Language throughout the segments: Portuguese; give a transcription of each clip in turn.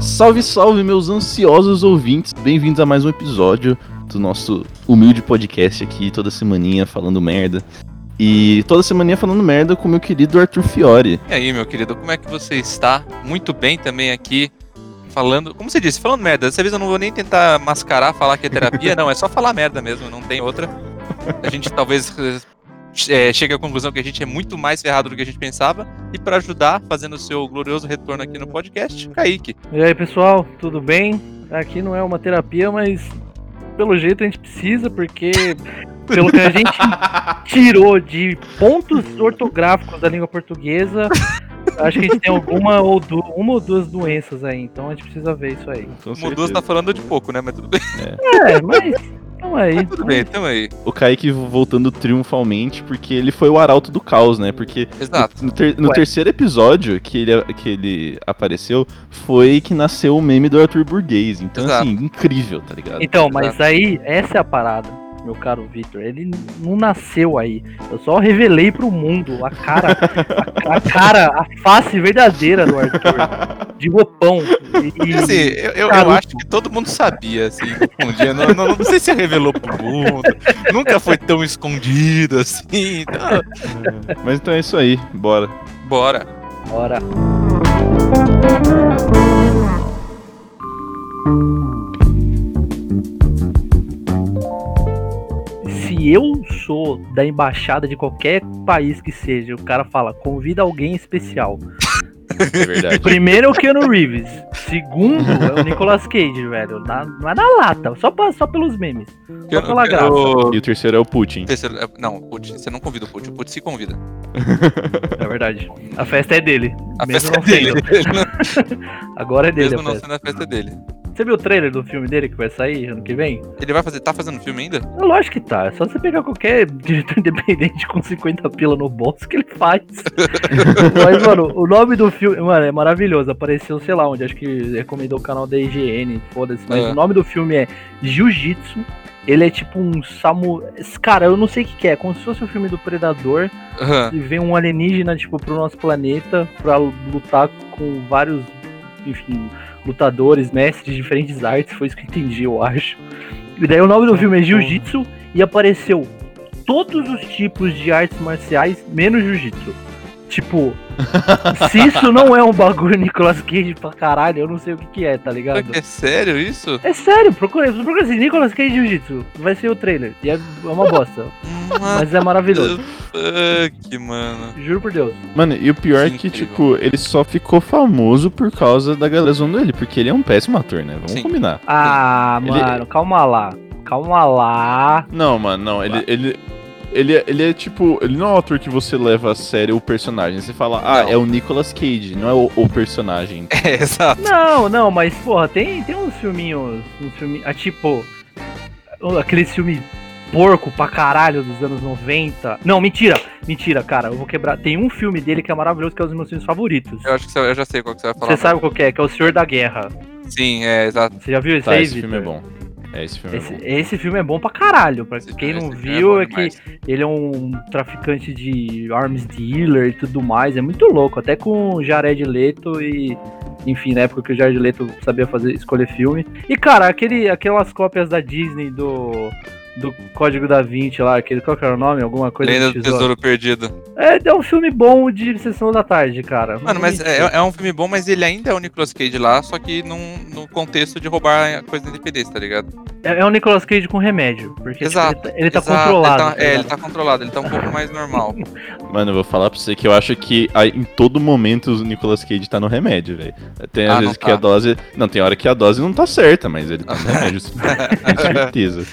Salve, salve, meus ansiosos ouvintes. Bem-vindos a mais um episódio do nosso humilde podcast aqui, toda semaninha falando merda. E toda semaninha falando merda com meu querido Arthur Fiore. E aí, meu querido, como é que você está? Muito bem também aqui, falando. Como você disse, falando merda. Dessa vez eu não vou nem tentar mascarar, falar que é terapia, não, é só falar merda mesmo, não tem outra. A gente talvez é, chegue à conclusão que a gente é muito mais ferrado do que a gente pensava. E para ajudar, fazendo o seu glorioso retorno aqui no podcast, Kaique. E aí, pessoal, tudo bem? Aqui não é uma terapia, mas pelo jeito a gente precisa, porque pelo que a gente tirou de pontos ortográficos da língua portuguesa, acho que a gente tem alguma ou, du uma ou duas doenças aí, então a gente precisa ver isso aí. Uma ou duas tá falando de pouco, né? Mas tudo bem. É, mas então aí. Mas tudo bem, tamo aí. O Kaique voltando triunfalmente, porque ele foi o arauto do caos, né? Porque Exato. no, ter- no terceiro episódio que ele, que ele apareceu, foi que nasceu o meme do Arthur Burguês. Então, Exato. assim, incrível, tá ligado? Então, mas aí, essa é a parada, meu caro Victor. Ele não nasceu aí. Eu só revelei pro mundo a cara, a, a cara, a face verdadeira do Arthur. De roupão. E, assim, eu, eu, eu acho que todo mundo sabia, assim, um dia. Não, não, não sei se revelou pro mundo. Nunca foi tão escondido assim. Então, Mas então é isso aí, bora. bora. Ora. Se eu sou da embaixada de qualquer país que seja, o cara fala, convida alguém especial. É verdade. Primeiro é o Keanu Reeves. Segundo é o Nicolas Cage, velho. Na- não é na lata, só, pra- só pelos memes. Só pela graça. eu- e o terceiro é o Putin. terceiro- é, Não, Putin, você não convida o Putin, o Putin se convida. É verdade. A festa é dele. A mesmo festa é não dele. Agora é dele Mesmo a não festa. sendo a festa dele. Você viu o trailer do filme dele que vai sair ano que vem? Ele vai fazer. Tá fazendo filme ainda? É lógico que tá. É só você pegar qualquer diretor independente com 50 pila no bolso que ele faz. Mas, mano, o nome do filme, mano, é maravilhoso. Apareceu, sei lá onde, acho que recomendou o canal da IGN, foda-se. Mas É. o nome do filme é Jiu-Jitsu. Ele é tipo um samu. Cara, eu não sei o que, que é. Como se fosse o filme do Predador. Aham. E vem um alienígena, tipo, pro nosso planeta pra lutar com vários, enfim, lutadores, mestres de diferentes artes. Foi isso que eu entendi, eu acho. E daí o nome do filme é Jiu-Jitsu e apareceu todos os tipos de artes marciais, menos Jiu-Jitsu. Tipo, se isso não é um bagulho Nicolas Cage pra caralho, eu não sei o que, que é, tá ligado? É sério isso? É sério, procura, procura assim, Nicolas Cage Jiu-Jitsu. Vai ser o trailer. E é uma bosta. Mas é maravilhoso. Fuck, mano. Juro por Deus. Mano, e o pior é que, Incrível. tipo, ele só ficou famoso por causa da galera zoando ele, porque ele é um péssimo ator, né? Vamos Sim. combinar. Ah, Ele- mano, calma lá. Calma lá. Não, mano, não. Ele, ele, ele, é- ele é tipo. Ele não é um ator que você leva a sério o personagem. Você fala, ah, Não. é o Nicolas Cage, não é o, o personagem. É, exato. Não, não, mas, porra, tem, tem uns filminhos. Um filme, ah, tipo. Aquele filme porco pra caralho dos anos 90. Não, mentira, mentira, cara. Eu vou quebrar. Tem um filme dele que é maravilhoso, que é um dos meus filmes favoritos. Eu acho que você- eu já sei qual que você vai falar. Você sabe qual que é? Que é o Senhor da Guerra. Sim, é, exato. Você já viu esse Tá, aí, esse filme é Victor? bom. É, esse filme Esse, é bom. esse filme é bom pra caralho. Pra Esse- quem não esse filme viu, bom é que ele é um traficante de arms dealer e tudo mais. É muito louco. Até com o Jared Leto e. Enfim, na época que o Jared Leto sabia fazer, escolher filme. E, cara, aquele, aquelas cópias da Disney do. Do Código da Vinci lá, aquele, qual que era o nome? Alguma coisa Lenda do Tesouro Perdido. É, é um filme bom de sessão da tarde, cara. Mano, mas é, é um filme bom, mas ele ainda é o Nicolas Cage lá, só que num, no contexto de roubar a coisa da independência, tá ligado? é, é o Nicolas Cage com remédio. Porque tipo, Exato, ele tá, ele tá Exato, controlado. Ele tá tá, é, ele ligado? tá controlado, ele tá um pouco mais normal. Mano, eu vou falar pra você que eu acho que aí, em todo momento o Nicolas Cage tá no remédio, velho. Tem às Ah, vezes não que a tá. dose. Não, tem hora que a dose não tá certa, mas ele tá no remédio. Com certeza.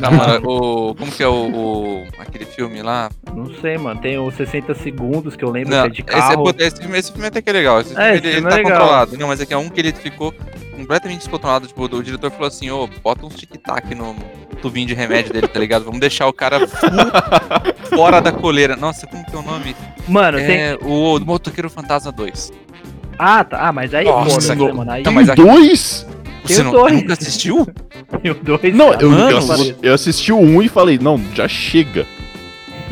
Não, mano, o. Como que é o, o- aquele filme lá? Não sei, mano. Tem os 60 segundos que eu lembro Não, que é de esse, é, carro. esse, filme, esse filme até que é legal. Esse É, filme, esse ele, ele filme é tá legal. controlado. Não, mas é que é um que ele ficou completamente descontrolado. Tipo, o diretor falou assim: ô, bota uns tic-tac no tubinho de remédio dele, tá ligado? Vamos deixar o cara fora da coleira. Nossa, como que é o nome? Mano, tem. É o Motoqueiro Fantasma 2. Ah, tá. Ah, mas aí Nossa, foda-se, não- né, mano. Aí... Não, mas aqui- Dois? Tem Você não, nunca assistiu? E o 2. Não, eu, Mano, eu, assisti, eu assisti o 1 e falei, não, já chega.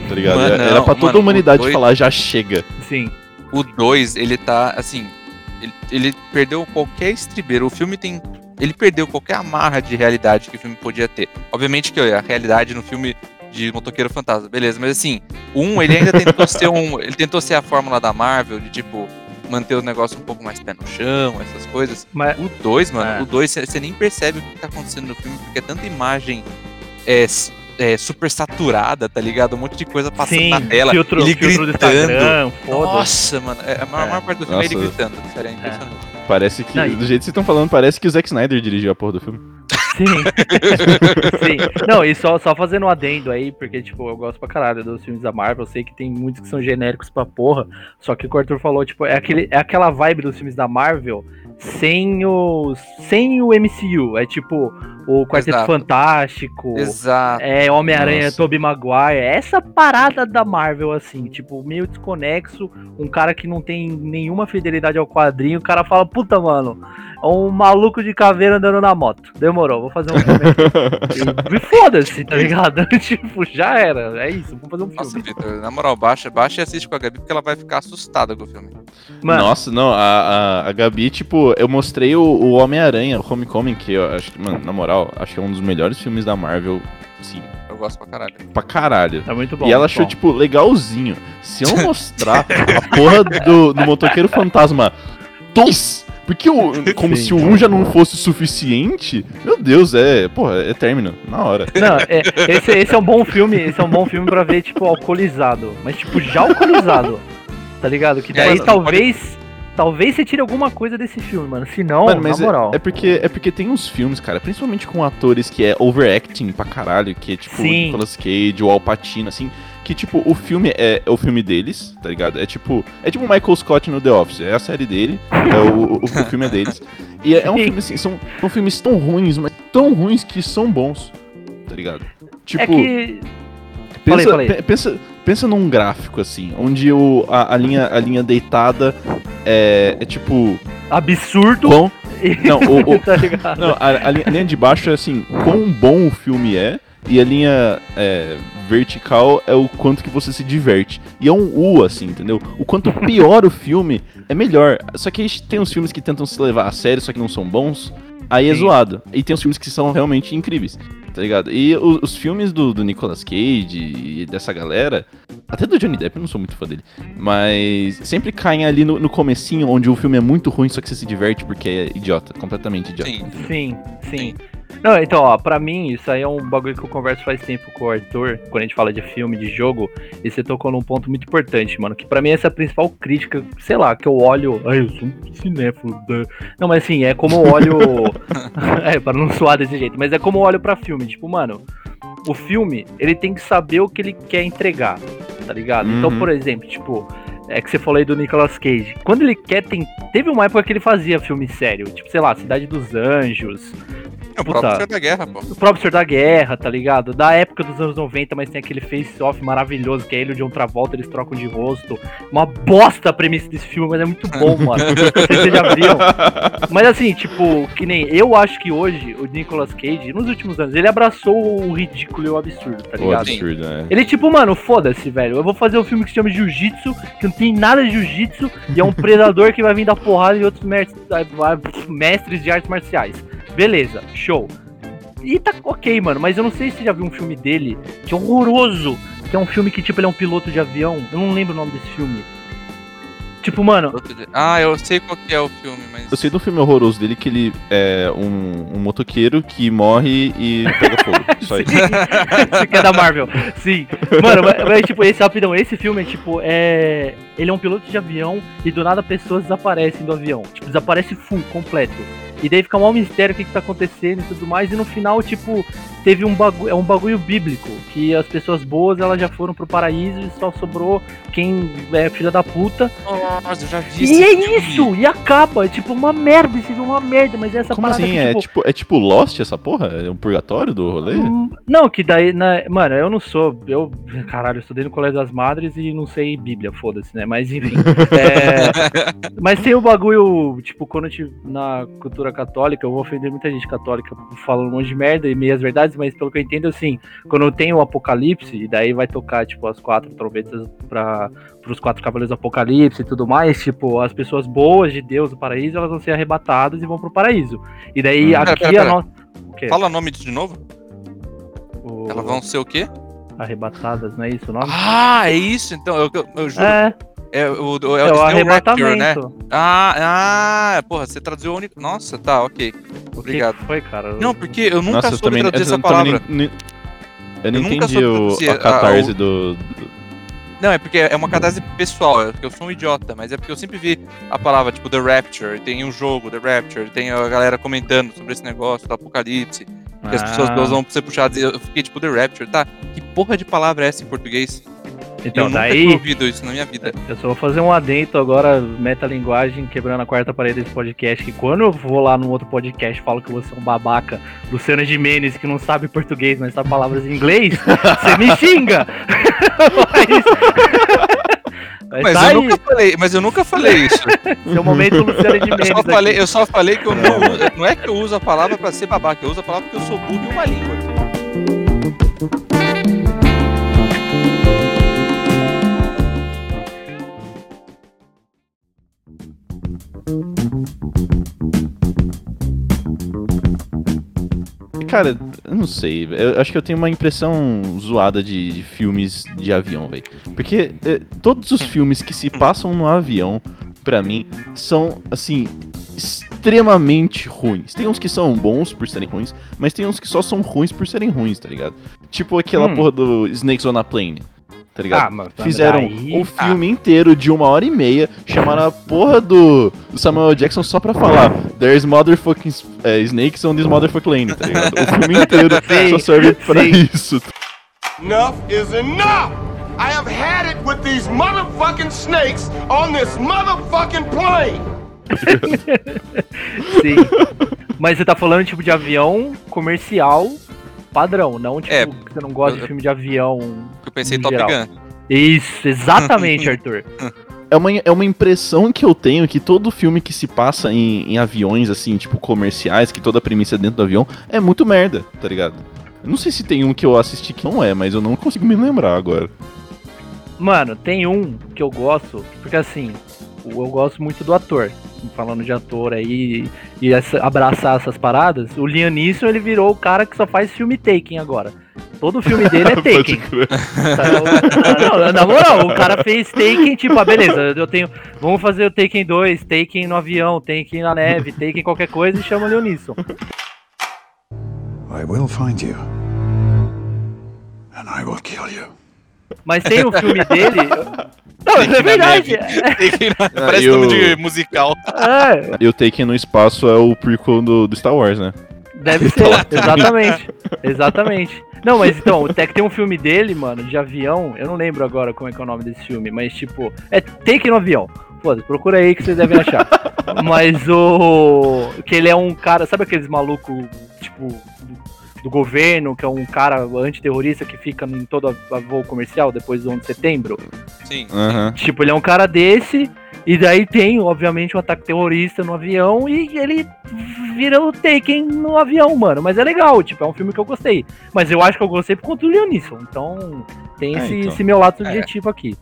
Tá ligado? Mano, Era não, pra toda mano, a humanidade dois- falar, já chega. Sim. O 2, ele tá, assim, ele, ele perdeu qualquer estribeiro. O filme tem. Ele perdeu qualquer amarra de realidade que o filme podia ter. Obviamente que a realidade no filme de Motoqueiro Fantasma, beleza, mas assim, o 1, ele ainda tentou ser um. Ele tentou ser a fórmula da Marvel, de tipo, manter o negócio um pouco mais pé no chão, essas coisas. Mas. O 2, mano, É. o 2, você nem percebe o que tá acontecendo no filme, porque é tanta imagem é, é, super saturada, tá ligado? Um monte de coisa passando Sim, na tela. filtro, ele filtro gritando. Nossa, mano, é, a maior, É. maior parte do filme é ele Nossa. gritando. Sério, é impressionante. Parece que, Não, do jeito que vocês estão falando, parece que o Zack Snyder dirigiu a porra do filme. Sim. Sim. Não, e só, só fazendo um adendo aí, porque, tipo, eu gosto pra caralho dos filmes da Marvel. Eu sei que tem muitos que são genéricos pra porra. Só que o Arthur falou, tipo, é, aquele, é aquela vibe dos filmes da Marvel sem os. sem o MCU. É tipo o Quarteto Exato. Fantástico. Exato. É, Homem-Aranha, Nossa. Tobey Maguire, essa parada da Marvel, assim, tipo, meio desconexo, um cara que não tem nenhuma fidelidade ao quadrinho, o cara fala, puta, mano, é um maluco de caveira andando na moto. Demorou, vou fazer um filme. aqui. e foda-se, tá ligado? tipo, já era, é isso, vamos fazer um Nossa, filme. Vitor, na moral, baixa, baixa e assiste com a Gabi, porque ela vai ficar assustada com o filme. Mano, Nossa, não, a, a, a Gabi, tipo, eu mostrei o, o Homem-Aranha, o Homecoming, que eu acho que, mano, na moral, acho que é um dos melhores filmes da Marvel, assim, Eu gosto pra caralho. pra caralho. é muito bom. e ela achou, bom. tipo, legalzinho. Se eu mostrar a porra do, do motoqueiro fantasma 2, porque o, como Sim. se o 1 já não fosse suficiente, meu Deus, é, porra, é término, na hora. Não, é, esse, esse é um bom filme, esse é um bom filme pra ver, tipo, alcoolizado. Mas, tipo, já alcoolizado. Tá ligado? Que É, daí não talvez. Talvez você tire alguma coisa desse filme, mano. Se não, Mano, na é- moral. É, porque, é porque tem uns filmes, cara, principalmente com atores que é overacting pra caralho, que é tipo Sim. Nicolas Cage, o Al Pacino, assim, que tipo, o filme é, é o filme deles, tá ligado? É tipo, é tipo Michael Scott no The Office, é a série dele, é o, o, o filme é deles. E é, é um filme assim, são, são filmes tão ruins, mas tão ruins que são bons, tá ligado? Tipo, é que. pensa, falei, falei. pe- pensa, pensa num gráfico assim, onde o, a, a linha, a linha deitada é, é tipo, Absurdo. quão, não, o- o- tá? Não, a, a linha, a linha de baixo é assim, quão bom o filme é, e a linha é, vertical é o quanto que você se diverte. E é um U, assim, entendeu? O quanto pior o filme é melhor. Só que tem uns filmes que tentam se levar a sério, só que não são bons, aí é Sim. zoado. E tem uns filmes que são realmente incríveis, tá ligado? E o- os filmes do, do Nicolas Cage e dessa galera, até do Johnny Depp, eu não sou muito fã dele, mas sempre caem ali no, no comecinho, onde o filme é muito ruim, só que você se diverte porque é idiota, completamente idiota. Sim. Sim, sim. Não, então, ó, pra mim, isso aí é um bagulho que eu converso faz tempo com o Arthur, quando a gente fala de filme, de jogo, e você tocou num ponto muito importante, mano, que pra mim essa é a principal crítica, sei lá, que eu olho, ai, eu sou um cinéfilo, né? não, mas assim, é como eu olho, é, para não soar desse jeito, mas é como eu olho pra filme, tipo, mano, o filme, ele tem que saber o que ele quer entregar, tá ligado? Então, Uhum. por exemplo, tipo, é que você falou aí do Nicolas Cage. Quando ele quer, tem... teve uma época que ele fazia filme sério, tipo, sei lá, Cidade dos Anjos, É o Puta. próprio Senhor da Guerra, pô. o próprio Senhor da Guerra, tá ligado? Da época dos anos 90, mas tem aquele face-off maravilhoso, que é ele e o John Travolta, eles trocam de rosto. Uma bosta a premissa desse filme, mas é muito bom, mano. Não sei se vocês já viram. Mas assim, tipo, que nem eu acho que hoje o Nicolas Cage, nos últimos anos, ele abraçou o ridículo e o absurdo, tá O ligado? absurdo, né? Ele, tipo, mano, foda-se, velho. Eu vou fazer um filme que se chama Jiu-Jitsu, que tem nada de Jiu-Jitsu, e é um predador que vai vir dar porrada em outros mestres, de artes marciais. Beleza, show. E tá ok, mano, mas eu não sei se você já viu um filme dele, que é horroroso, que é um filme que, tipo, ele é um piloto de avião. Eu não lembro o nome desse filme. Tipo, mano, Ah, eu sei qual que é o filme, mas. Eu sei do filme horroroso dele que ele é um, um motoqueiro que morre e pega fogo. Só isso. Que é da Marvel. Sim. Mano, mas, mas, tipo, esse rapidão, esse filme é tipo, é. Ele é um piloto de avião e do nada pessoas desaparecem do avião. Tipo, desaparece full, completo. E daí fica um mistério o que, que tá acontecendo e tudo mais. E no final, tipo, teve um bagulho, é um bagulho bíblico, que as pessoas boas elas já foram pro paraíso e só sobrou quem é filha da puta. Nossa, eu já vi E é isso, e acaba, é tipo uma merda, filme é uma merda, mas essa Como parada assim? que, É tipo, tipo, é tipo Lost essa porra? É um purgatório do rolê? Hum, Não, que daí, na- mano, eu não sou, eu, caralho, eu estudei no Colégio das Madres e não sei Bíblia, foda-se, né, mas enfim. é, mas tem o bagulho, tipo, quando eu tive na cultura católica, eu vou ofender muita gente católica falando um monte de merda e meias verdades, mas pelo que eu entendo, assim, quando tem o apocalipse, e daí vai tocar, tipo, as quatro trombetas para os quatro cavaleiros do apocalipse e tudo mais, tipo, as pessoas boas de Deus do paraíso, elas vão ser arrebatadas e vão pro paraíso. E daí Hum. aqui Pera, pera, a nossa... O? Fala o nome de novo. O- Elas vão ser o quê? Arrebatadas, não é isso o nome? Ah, é isso, então. Eu, eu, eu juro. é, É, o, o, é, é o Rapture, arrebatamento. né? Ah, ah, porra, você traduziu a única. Nossa, tá, ok. O que Obrigado. foi, cara? Não, porque eu nunca Nossa, soube também, traduzir eu essa palavra. nem- nem- eu não Eu nunca entendi soube o, a a- catarse o- do, Não, é porque é uma catarse pessoal, é porque eu sou um idiota, mas é porque eu sempre vi a palavra, tipo, The Rapture, tem um jogo, The Rapture, tem a galera comentando sobre esse negócio do apocalipse, que as pessoas Ah, vão ser puxadas, e eu fiquei tipo, The Rapture, tá? Que porra de palavra é essa em português? Então, eu nunca daí, tinha ouvido isso na minha vida. eu só vou fazer um adento agora, metalinguagem, quebrando a quarta parede desse podcast, que quando eu vou lá num outro podcast e falo que você é um babaca, Luciano Gimenez, que não sabe português, mas sabe palavras em inglês, você me xinga! mas, Mas tá eu aí, nunca falei, mas eu nunca falei isso. seu momento Luciano Eu Gimenez só aqui. falei, eu só falei que eu não uso, não é que eu uso a palavra pra ser babaca, eu uso a palavra porque eu sou burro em uma língua. Cara, eu não sei. Eu acho que eu tenho uma impressão zoada de, de filmes de avião, velho. Porque eh, todos os filmes que se passam no avião, pra mim, são, assim, extremamente ruins. Tem uns que são bons por serem ruins, mas tem uns que só são ruins por serem ruins, tá ligado? Tipo aquela Hum. porra do Snakes on a Plane. Tá ligado? Ah, mas Fizeram daí- um filme inteiro de uma hora e meia, chamaram a porra do, do Samuel Jackson só pra falar There's motherfucking eh, snakes on this motherfucking lane, tá ligado? O filme inteiro só serve pra isso. Enough is enough! I have had it with these motherfucking snakes on this motherfucking plane! Sim. Mas você tá falando tipo de avião comercial padrão, não tipo É, que você não gosta eu- de filme de avião. Eu pensei No Top geral. Gun. Isso, exatamente, Arthur. É uma, é uma impressão que eu tenho que todo filme que se passa em, em aviões, assim, tipo, comerciais, que toda a premissa é dentro do avião, é muito merda, tá ligado? Eu não sei se tem um que eu assisti que não é, mas eu não consigo me lembrar agora. Mano, tem um que eu gosto, porque assim, eu gosto muito do ator. Falando de ator aí e essa- abraçar essas paradas, o Liam Neeson ele virou o cara que só faz filme Taken agora. Todo filme dele é Taken. crer. Tá, não, na moral, o cara fez Taken, tipo, ah, beleza, eu tenho. Vamos fazer o Taken 2, Taken no avião, Taken na neve, Taken qualquer coisa e chama o Leonisson. I will find you. And I will kill you. Mas tem um filme dele. Não, Taken é na verdade. neve. Parece eu- nome de musical. É, E o Taken no espaço é o prequel do, do Star Wars, né? deve ser, exatamente. Exatamente. Não, mas então, até que tem um filme dele, mano, de avião, eu não lembro agora como é que é o nome desse filme, mas tipo, é Take no avião. Foda-se, procura aí que vocês devem achar. mas o. Que ele é um cara, sabe aqueles malucos, tipo, do, governo, que é um cara antiterrorista que fica em todo a, a voo comercial depois do 11 de setembro? Sim. Aham. Tipo, ele é um cara desse, e daí tem, obviamente, um ataque terrorista no avião, e ele vira o Taken no avião, mano. Mas é legal, tipo, é um filme que eu gostei. Mas eu acho que eu gostei por conta do Leonisson. Então, tem É, esse, então. esse meu lado É. subjetivo aqui.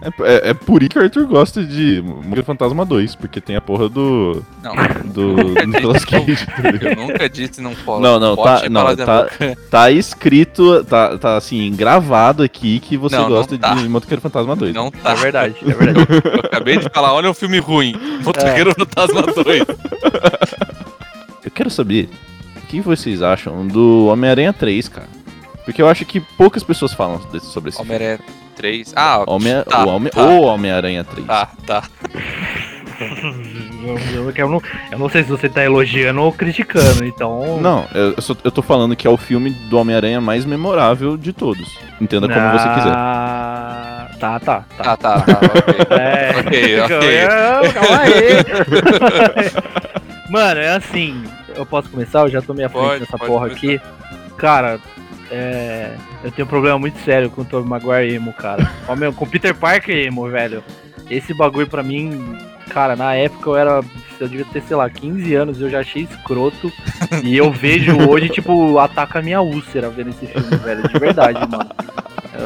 É, é, é por isso que o Arthur gosta de Mulher Fantasma 2, porque tem a porra do. Não. do. do Nicolas Cage? Eu nunca disse não pode. Não, não, pode tá- não, tá-. Tá escrito, tá, tá assim, gravado aqui que você Não, não gosta tá. de Motoqueiro Fantasma 2. Não tá. É verdade, é verdade. Eu acabei de falar, olha um filme ruim. Motoqueiro Fantasma 2. Eu quero saber o que vocês acham do Homem-Aranha 3, cara. Porque eu acho que poucas pessoas falam desse- sobre esse filme. Homem-Aranha 3. Ah, Homem, tá, o Homem, tá, o Homem-Aranha 3. tá, tá. Eu, não, eu não sei se você tá elogiando ou criticando, então. Não, eu, eu, só, eu tô falando que é o filme do Homem-Aranha mais memorável de todos. Entenda como você quiser. Ah, Tá, tá, tá. Ah, tá, tá, ok. É, Ok, ok. Calma aí. Mano, é assim. Eu posso começar? Eu já tô meia frente Pode, nessa pode porra começar. aqui. Cara, é. Eu tenho um problema muito sério com o Tobey Maguire emo, cara. Ó, meu, com o Peter Parker emo, velho. Esse bagulho pra mim, cara, na época eu era. Eu devia ter, sei lá, 15 anos, eu já achei escroto. e eu vejo hoje, tipo, ataca a minha úlcera vendo esse filme, velho. De verdade, mano.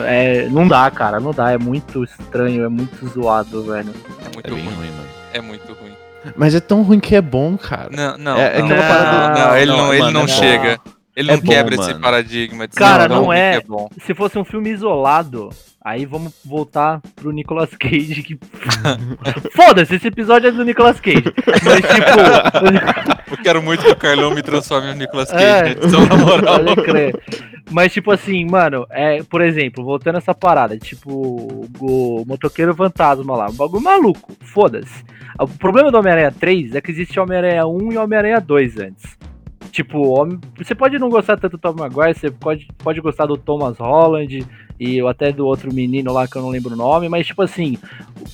É, não dá, cara, não dá. É muito estranho, é muito zoado, velho. É muito É ruim. ruim, mano. É muito ruim. Mas é tão ruim que é bom, cara. Não, não. É- é não, aquela não, parada- não, ele Não, não, ele mano, não é chega. Ele É não bom, quebra esse mano. paradigma de Cara, não é. bom. Se fosse um filme isolado, aí vamos voltar pro Nicolas Cage que. Foda-se, esse episódio é do Nicolas Cage. Mas tipo. Eu quero muito que o Carlão me transforme no Nicolas Cage, É. né? Edição na moral. Pode crer. Mas, tipo assim, mano, é, por exemplo, voltando essa parada, tipo, o motoqueiro fantasma lá, um bagulho maluco, foda-se. O problema do Homem-Aranha 3 é que existe Homem-Aranha 1 e Homem-Aranha 2 antes. Tipo, Homem- você pode não gostar tanto do Tom Maguire, você pode, pode gostar do Thomas Holland e até do outro menino lá que eu não lembro o nome, mas tipo assim,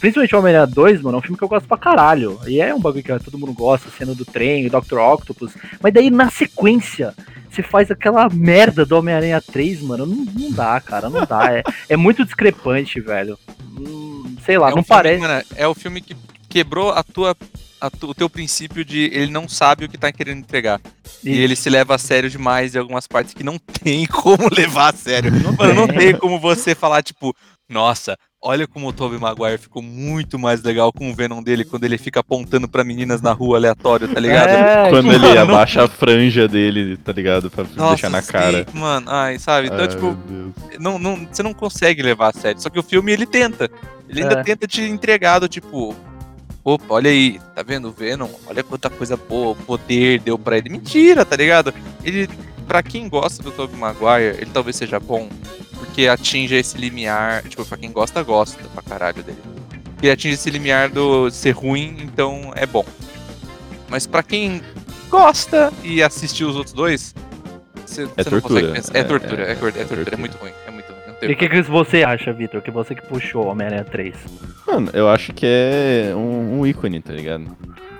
principalmente o Homem-Aranha 2, mano, é um filme que eu gosto pra caralho. E é um bagulho que todo mundo gosta, cena do trem, o Dr. Octopus. Mas daí na sequência, você faz aquela merda do Homem-Aranha 3, mano. Não, não dá, cara, não dá. É, é muito discrepante, velho. Hum, sei lá, É um não filme, parece. mano, é o filme que quebrou a tua, o teu princípio de ele não sabe o que tá querendo entregar. E Isso. ele se leva a sério demais em algumas partes que não tem como levar a sério. Mano, não tem como você falar, tipo, nossa, olha como o Tobey Maguire ficou muito mais legal com o Venom dele quando ele fica apontando pra meninas na rua aleatório, tá ligado? É, Quando tipo, ele mano, não- abaixa a franja dele, tá ligado? Pra Nossa, deixar na sim, cara. mano, ai, sabe? Então, Ai, tipo, não, não, você não consegue levar a sério. Só que o filme ele tenta. Ele ainda É. tenta te entregar do tipo. Opa, olha aí, tá vendo o Venom? Olha quanta coisa boa, o poder deu pra ele. Mentira, tá ligado? Ele, pra quem gosta do Tobey Maguire, ele talvez seja bom, porque atinge esse limiar. Tipo, pra quem gosta, gosta pra caralho dele. Ele atinge esse limiar do ser ruim, então é bom. Mas pra quem gosta e assistiu os outros dois, você É não tortura. consegue pensar. É, É, tortura, é, é, é tortura, é tortura. é muito ruim. E o que, que você acha, Vitor? Que você que puxou Homem-Aranha 3? Mano, eu acho que é um, um ícone, tá ligado?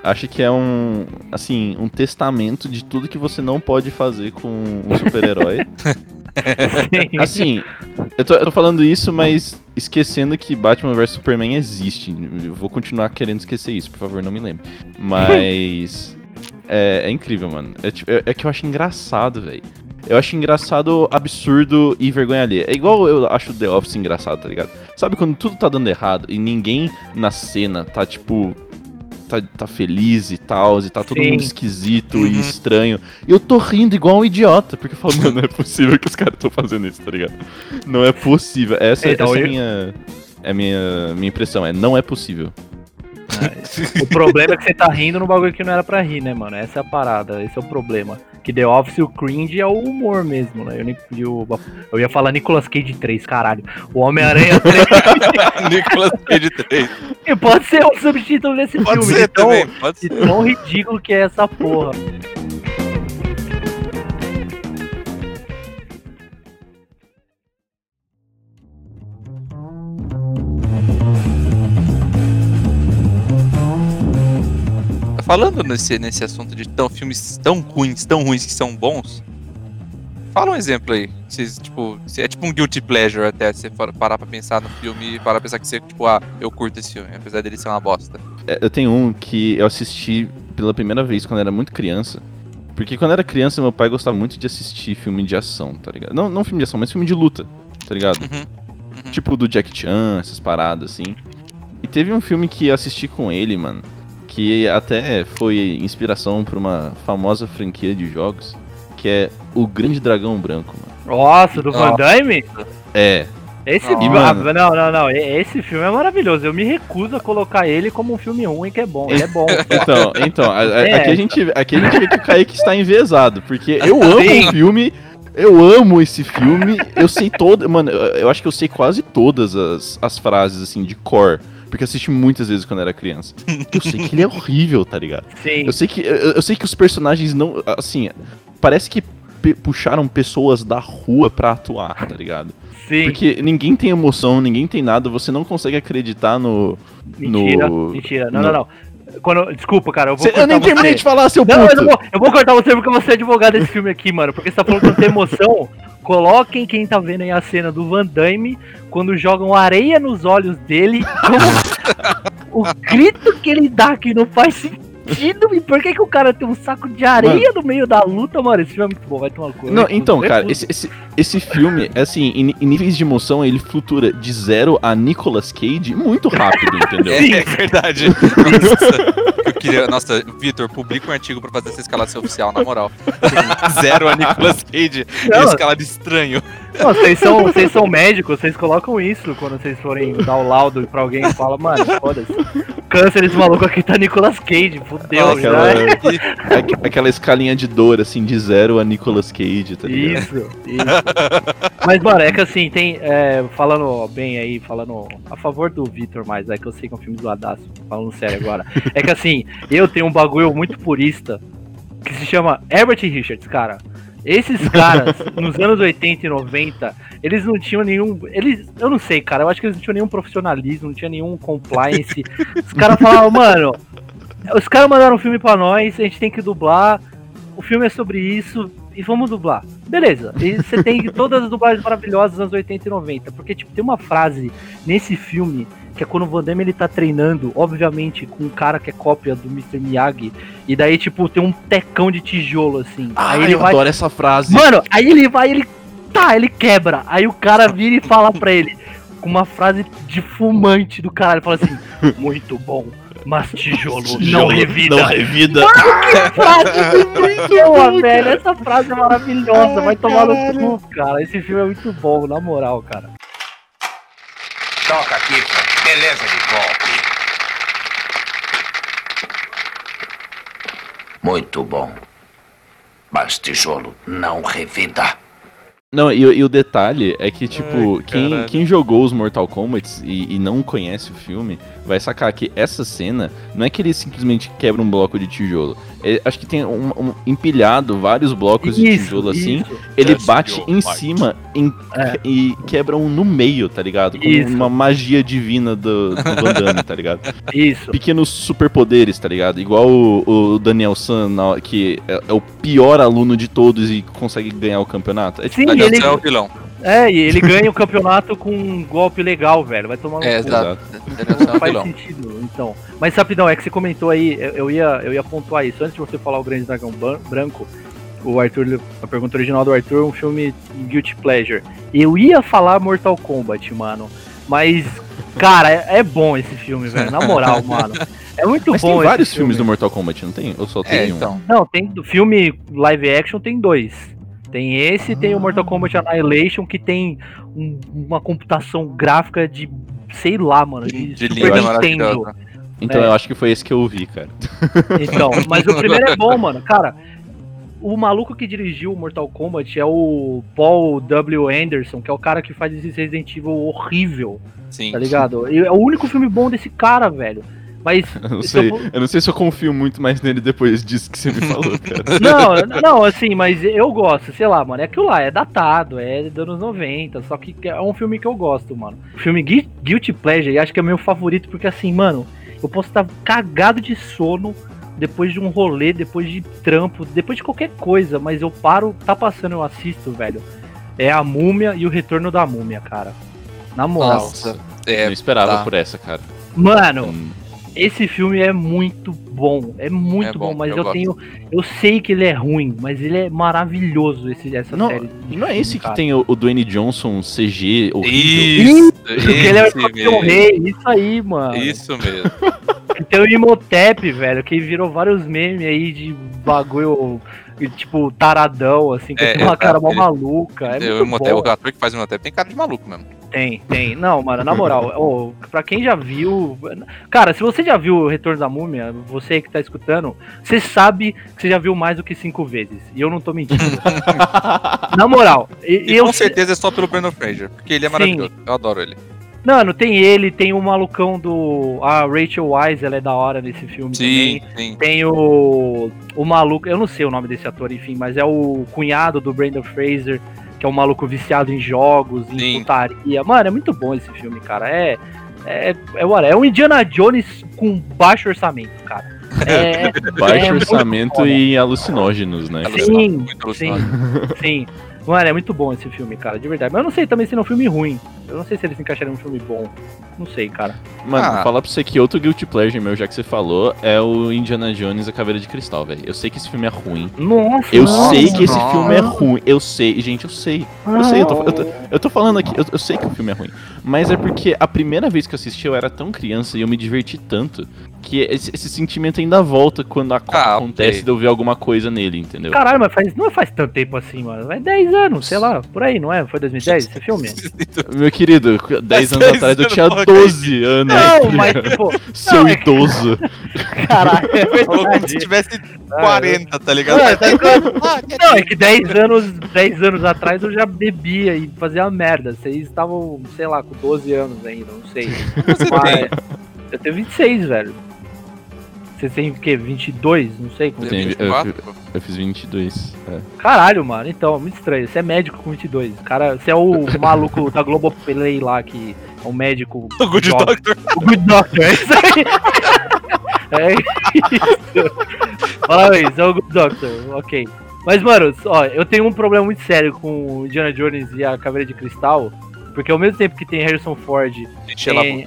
Acho que é um, assim, um testamento de tudo que você não pode fazer com um super-herói. Assim, eu tô, eu tô falando isso, mas esquecendo que Batman vs Superman existe. Eu vou continuar querendo esquecer isso, por favor, não me lembre. Mas. é, é incrível, mano. É, tipo- é- é que eu acho engraçado, velho. Eu acho engraçado, absurdo e vergonha alheia. É igual eu acho The Office engraçado, tá ligado? Sabe quando tudo tá dando errado e ninguém na cena tá, tipo. Tá, tá feliz e tal, e tá todo Sim. mundo esquisito Uhum. e estranho. E eu tô rindo igual um idiota, porque eu falo, mano, não é possível que os caras estão fazendo isso, tá ligado? Não é possível. Essa, Então, essa é a minha, é minha, minha impressão, é não é possível. O problema é que você tá rindo no bagulho que não era pra rir, né, mano? Essa é a parada, esse é o problema. Que The Office, o cringe é o humor mesmo, né? Eu, e o- eu ia falar Nicolas Cage 3, caralho. O Homem-Aranha 3 Nicolas Cage 3. e pode ser um subtítulo desse Pode filme. ser de tão- também, pode de ser. tão ridículo que é essa porra. Falando nesse, nesse assunto de tão, filmes tão ruins, tão ruins que são bons, fala um exemplo aí. Vocês, tipo, se é tipo um guilty pleasure até, você parar pra pensar no filme e parar pra pensar que você, tipo, ah, eu curto esse filme, apesar dele ser uma bosta. É, Eu tenho um que eu assisti pela primeira vez quando era muito criança. Porque quando era criança, meu pai gostava muito de assistir filme de ação, tá ligado? Não, não filme de ação, mas filme de luta, tá ligado? Uhum. Tipo do Jack Chan, essas paradas assim. E teve um filme que eu assisti com ele, mano, que até foi inspiração pra uma famosa franquia de jogos, que é O Grande Dragão Branco, mano. Nossa, do Van Damme? É, Esse Nossa. filme, Mano. ah, não, não, não. e- Esse filme é maravilhoso. Eu me recuso a colocar ele como um filme ruim que é bom. Ele é bom. então, então, a- a- É. aqui, a gente, aqui a gente vê que o Kaique está envezado, porque eu amo Sim. o filme, eu amo esse filme, eu sei todo, mano, eu eu acho que eu sei quase todas as, as frases, assim, de cor. Porque eu assisti muitas vezes quando era criança. Eu sei que ele é horrível, tá ligado? Sim. Eu sei que, eu, eu sei que os personagens não. Assim, parece que puxaram pessoas da rua pra atuar, tá ligado? Sim. Porque ninguém tem emoção, ninguém tem nada, você não consegue acreditar no. Mentira, no- mentira. Não, no- não, não. Quando, desculpa, cara, eu vou Cê- eu nem terminei você. de falar, seu Não, eu, puto! não vou, eu vou cortar você porque você é advogado desse filme aqui, mano. Porque você tá falando que não tem emoção. Coloquem quem tá vendo aí a cena do Van Damme quando jogam areia nos olhos dele. Como o grito que ele dá que não faz sentido. E por que, que o cara tem um saco de areia no meio da luta, mano? Esse filme é muito bom, vai tomar cu. Não, Vai então, cara, esse, esse, esse filme, assim, em, em níveis de emoção, ele flutura de zero a Nicolas Cage muito rápido, entendeu? É, é verdade. Queria. Nossa, Vitor, publica um artigo pra fazer essa escalação oficial, na moral. Zero a Nicolas Cage e Não. escalado estranho. Não, vocês são, vocês são médicos, vocês colocam isso quando vocês forem dar o laudo pra alguém e fala, mano, foda-se. Câncer desse maluco aqui tá Nicolas Cage, fudeu, Aquela, já. aque- aquela escalinha de dor, assim, de zero a Nicolas Cage, tá ligado? Isso, isso. Mas, mano, é que assim, tem. é, falando bem aí, falando a favor do Victor, mais, é que eu sei que é um filme zoadaço, falando sério agora. É que assim, eu tenho um bagulho muito purista que se chama Herbert Richards, cara. Esses caras, nos anos 80 e 90, eles não tinham nenhum. Eles. Eu não sei, cara. Eu acho que eles não tinham nenhum profissionalismo, não tinha nenhum compliance. Os caras falavam, mano. Os caras mandaram um filme pra nós, a gente tem que dublar. O filme é sobre isso e vamos dublar. Beleza. E você tem todas as dublagens maravilhosas dos anos 80 e 90. Porque, tipo, tem uma frase nesse filme que é quando o Van Damme ele tá treinando, obviamente, com um cara que é cópia do Mr. Miyagi. E daí, tipo, tem um tecão de tijolo, assim. Ah, aí ele eu vai. adoro essa frase. Mano, aí ele vai, ele. Tá, ele quebra. Aí o cara vira e fala pra ele, com uma frase de fumante do caralho, fala assim: Muito bom, mas tijolo, não Tijolo revida. Não revida. frase muito boa, velho. Essa frase é maravilhosa. Vai tomar no cu, cara. Esse filme é muito bom, na moral, cara. Toca aqui, pô. Beleza de golpe. Muito bom. Mas tijolo não revida. Não, e, e o detalhe é que, tipo, Ai, quem, quem jogou os Mortal Kombat e, e não conhece o filme, vai sacar que essa cena não é que ele simplesmente quebra um bloco de tijolo. É- acho que tem um, um empilhado vários blocos de tijolo assim. isso. Ele Just bate em cima em- É. e quebra um no meio, tá ligado? Com Isso. uma magia divina do, do Van Damme, tá ligado? Isso. Pequenos superpoderes, tá ligado? Igual o, o Daniel San, que é, é o pior aluno de todos e consegue ganhar o campeonato. É tipo, Sim, Daniel ele, San é o vilão. É, e ele ganha o campeonato com um golpe legal, velho. Vai tomar no É, cu. exato. É Não faz sentido, então. Mas rapidão, é que você comentou aí, eu, eu ia, eu ia pontuar isso. Antes de você falar o Grande Dragão Branco, o Arthur, a pergunta original do Arthur, um filme Guilty Pleasure. Eu ia falar Mortal Kombat, mano. Mas, cara, é, é bom esse filme, velho. Na moral, mano. É muito Mas bom tem esse vários filme. filmes do Mortal Kombat, não tem? Ou só tem É, um? então. Não, tem do filme live action tem dois. Tem esse e tem o Mortal Kombat Annihilation que tem um- uma computação gráfica de sei lá, mano, de, De Super linda, Nintendo. Então É. eu acho que foi esse que eu vi, cara. Então, mas o primeiro é bom, mano. Cara, o maluco que dirigiu o Mortal Kombat é o Paul W. Anderson, que é o cara que faz esse Resident Evil horrível, Sim. tá ligado? E é o único filme bom desse cara, velho. Mas Eu não se sei. eu Eu não sei se eu confio muito mais nele depois disso que você me falou, cara. Não, não, assim, mas eu gosto, sei lá, mano. É aquilo lá, é datado, é dos anos 90, só que é um filme que eu gosto, mano. O filme Gui- Guilty Pleasure, e acho que é meu favorito, porque assim, mano, eu posso estar cagado de sono depois de um rolê, depois de trampo, depois de qualquer coisa, mas eu paro, tá passando, eu assisto, velho. É a múmia e o retorno da múmia, cara. Na moral. Nossa. É, não esperava tá. por essa, cara. Mano, Hum, esse filme é muito bom, é muito É bom, bom, mas eu eu, tenho, eu sei que ele é ruim, mas ele é maravilhoso esse essa Não, série. não é esse que cara. tem o, o Dwayne Johnson CG horrível? Isso, ele é o. Rei, isso aí, mano. Isso mesmo. E Tem o Imhotep, velho, que virou vários memes aí de bagulho, tipo, taradão, assim, que É, tem uma cara mó maluca. É Eu, muito Imhotep, bom. o ator que faz o Imhotep tem cara de maluco mesmo. Tem, tem. Não, mano, na moral, ô, pra quem já viu. Cara, se você já viu o Retorno da Múmia, você que tá escutando, você sabe que você já viu mais do que cinco vezes. E eu não tô mentindo. na moral, e, E, eu. com certeza é só pelo Brandon Fraser, porque ele é Sim. maravilhoso. Eu adoro ele. Mano, tem ele, tem o malucão do. A Rachel Wise, ela é da hora nesse filme Sim, também. sim. Tem o. O maluco, eu não sei o nome desse ator, enfim, mas é o cunhado do Brandon Fraser, que é um maluco viciado em jogos, em Sim. putaria. Mano, é muito bom esse filme, cara. É. É, é, é um Indiana Jones com baixo orçamento, cara. É, Baixo É, muito orçamento foda. e alucinógenos, né? Sim, muito sim, sim. Mano, é muito bom esse filme, cara, de verdade. Mas eu não sei também se é um filme ruim. Eu não sei se ele se encaixaria num filme bom. Não sei, cara. Mano, Ah. falar pra você que outro Guilty Pleasure meu, já que você falou, é o Indiana Jones e a Caveira de Cristal, velho. Eu sei que esse filme é ruim. Nossa, Eu nossa, sei que esse nossa. filme é ruim. Eu sei, gente, eu sei. Eu sei, eu tô, eu tô, eu tô falando aqui, eu, eu sei que o filme é ruim. Mas é porque a primeira vez que eu assisti eu era tão criança e eu me diverti tanto que esse, esse sentimento ainda volta quando a- Ah, acontece ok. de eu ver alguma coisa nele, entendeu? Caralho, mas faz, não faz tanto tempo assim, mano. Vai 10 anos, sei lá, por aí, não é? Foi 2010 esse filme? Meu querido, 10 anos 10 atrás eu tinha porra, 12 anos. Não, mas tipo, Seu não, é- idoso. caralho, é como se tivesse 40, tá ligado? Não, tá ligado? Não, é que 10 anos, 10 anos atrás eu já bebia e fazia merda. Vocês estavam, sei lá, com 12 anos ainda, não sei. Mas eu tenho 26, velho. Você tem o quê? 22? Não sei. Como é. eu- 24? Eu fiz 22. É. Caralho, mano. Então, muito estranho. Você é médico com 22. Cara, você é o maluco da Globoplay lá, que é um médico. O Good jovem. Doctor. O Good Doctor, é isso aí. É isso. Parabéns, é o Good Doctor, ok. Mas, mano, ó, eu tenho um problema muito sério com o Indiana Jones e a Caveira de Cristal, porque ao mesmo tempo que tem Harrison Ford, Sheila tem...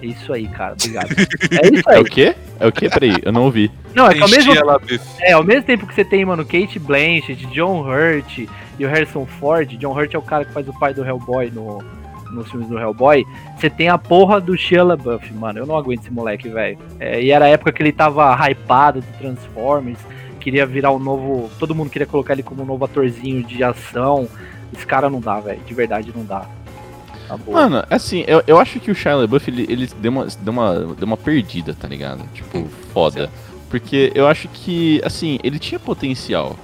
É isso aí, cara, obrigado. É isso É aí. o quê? É o quê? Peraí, eu não ouvi. Não, é que ao mesmo, Sheila é, ao mesmo tempo que você tem, mano, Kate Blanchett, John Hurt e o Harrison Ford, John Hurt é o cara que faz o pai do Hellboy no, nos filmes do Hellboy, você tem a porra do Shia LaBeouf, mano, eu não aguento esse moleque, velho. É, e era a época que ele tava hypado do Transformers, queria virar o novo, todo mundo queria colocar ele como um novo atorzinho de ação, esse cara não dá, velho, de verdade não dá. Tá. Mano, assim, eu, eu acho que o Shia LaBeouf, ele, ele deu, uma, deu, uma, deu uma perdida, tá ligado? Tipo, foda. Porque eu acho que, assim, ele tinha potencial.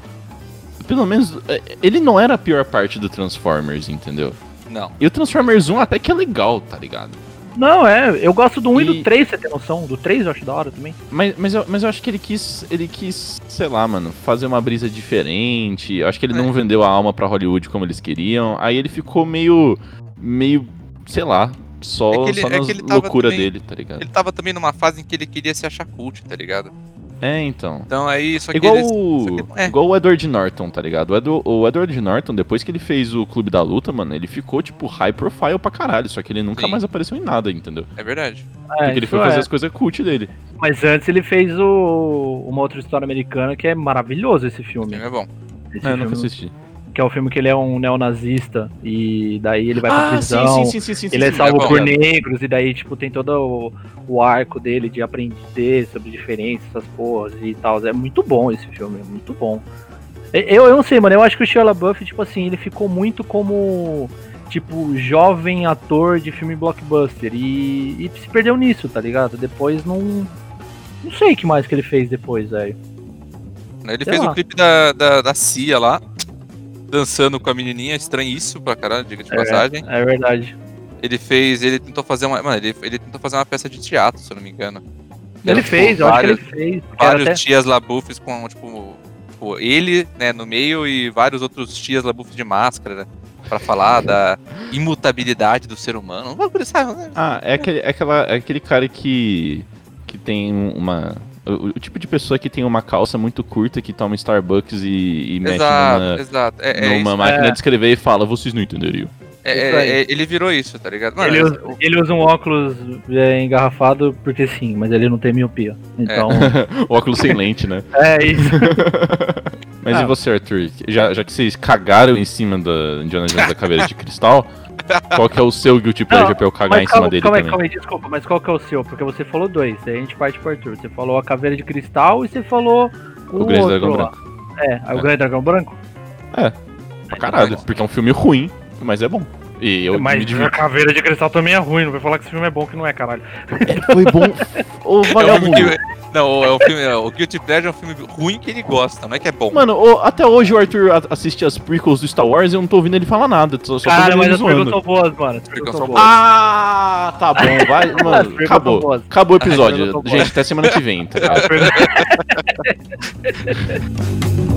Pelo menos, é, ele não era a pior parte do Transformers, entendeu? Não. E o Transformers 1 até que é legal, tá ligado? Não, é, eu gosto do 1 e, E- do 3, você tem noção? Do 3 eu acho da hora também. Mas, mas, eu, mas eu acho que ele quis, ele quis, sei lá, mano, fazer uma brisa diferente. Eu acho que ele É. não vendeu a alma pra Hollywood como eles queriam. Aí ele ficou meio, meio, sei lá, só, É ele- só é na tava loucura também- dele, tá ligado? Ele tava também numa fase em que ele queria se achar cult, tá ligado? É, então. Então aí, só que Igual, ele... o, só que- é. igual o Edward Norton, tá ligado? O, Edu- o Edward Norton, depois que ele fez o Clube da Luta, mano, ele ficou, tipo, high profile pra caralho. Só que ele nunca Sim. mais apareceu em nada, entendeu? É verdade. É, Porque ele foi isso fazer é. as coisas cult dele. Mas antes ele fez o, uma outra história americana que é maravilhoso esse filme. filme é bom. Esse É, eu nunca filme, assisti. Que é o filme que ele é um neonazista e daí ele vai pra Ah, prisão. sim, sim, sim, sim, sim. Ele é salvo bom. por negros, e daí, tipo, tem todo o, o arco dele de aprender sobre diferenças, essas porras e tal. É muito bom esse filme, é muito bom. Eu, eu não sei, mano, eu acho que o Shia LaBeouf, tipo assim, ele ficou muito como, tipo, jovem ator de filme blockbuster e, e se perdeu nisso, tá ligado? Depois não... Não sei o que mais que ele fez depois, velho. Ele Sei fez lá. o clipe da, da, da Cia lá, dançando com a menininha, estranhíssimo pra caralho, diga de passagem. É verdade. Ele fez, ele tentou fazer uma, mano, ele, ele tentou fazer uma peça de teatro, se eu não me engano. Ele Era, fez, tipo, eu acho que ele vários- fez. Vários até- tias Labuffs com, tipo, tipo, ele, né, no meio e vários outros tias Labuffs de máscara, né, pra falar da imutabilidade do ser humano. Um né? Ah, é aquele, é aquela, é aquele cara que. que tem uma. O, o tipo de pessoa que tem uma calça muito curta que toma Starbucks e, e mexe Exato, numa, exato. É, é numa isso. máquina É. de escrever e fala, vocês não entenderiam. É, é, é, ele virou isso, tá ligado? Mano, Ele é- usa, ele usa um óculos é, engarrafado porque sim, mas ele não tem miopia. Então, o óculos sem lente, né? é, isso. Mas Ah. e você, Arthur? Já, já que vocês cagaram em cima da Indiana Jones da Caveira de Cristal, qual que é o seu guilty pleasure Não, pra eu cagar em Mas cima calma, dele calma aí, também? calma aí, desculpa, mas qual que é o seu? Porque você falou dois, daí a gente parte pro Arthur. Você falou a caveira de cristal e você falou o, O Grande outro Dragão lá. Branco. É, aí o É. Grande Dragão Branco? Pra caralho, porque é um filme ruim, mas é bom. E eu Mas me a caveira de cristal também é ruim, não vai falar que esse filme é bom que não é, caralho. Foi bom. Ô, É um vagabundo. filme que- não, é o filme, é, o Guilty Pleasure é um filme ruim que ele gosta, não é que é bom. Mano, ô, até hoje o Arthur assiste as prequels do Star Wars e eu não tô ouvindo ele falar nada. Só, só vendo mas as perguntas zoando. são boas, mano. As Prequels são boas. Ah, tá bom, vai, mano. Acabou. Acabou o episódio. Gente, até semana que vem, tá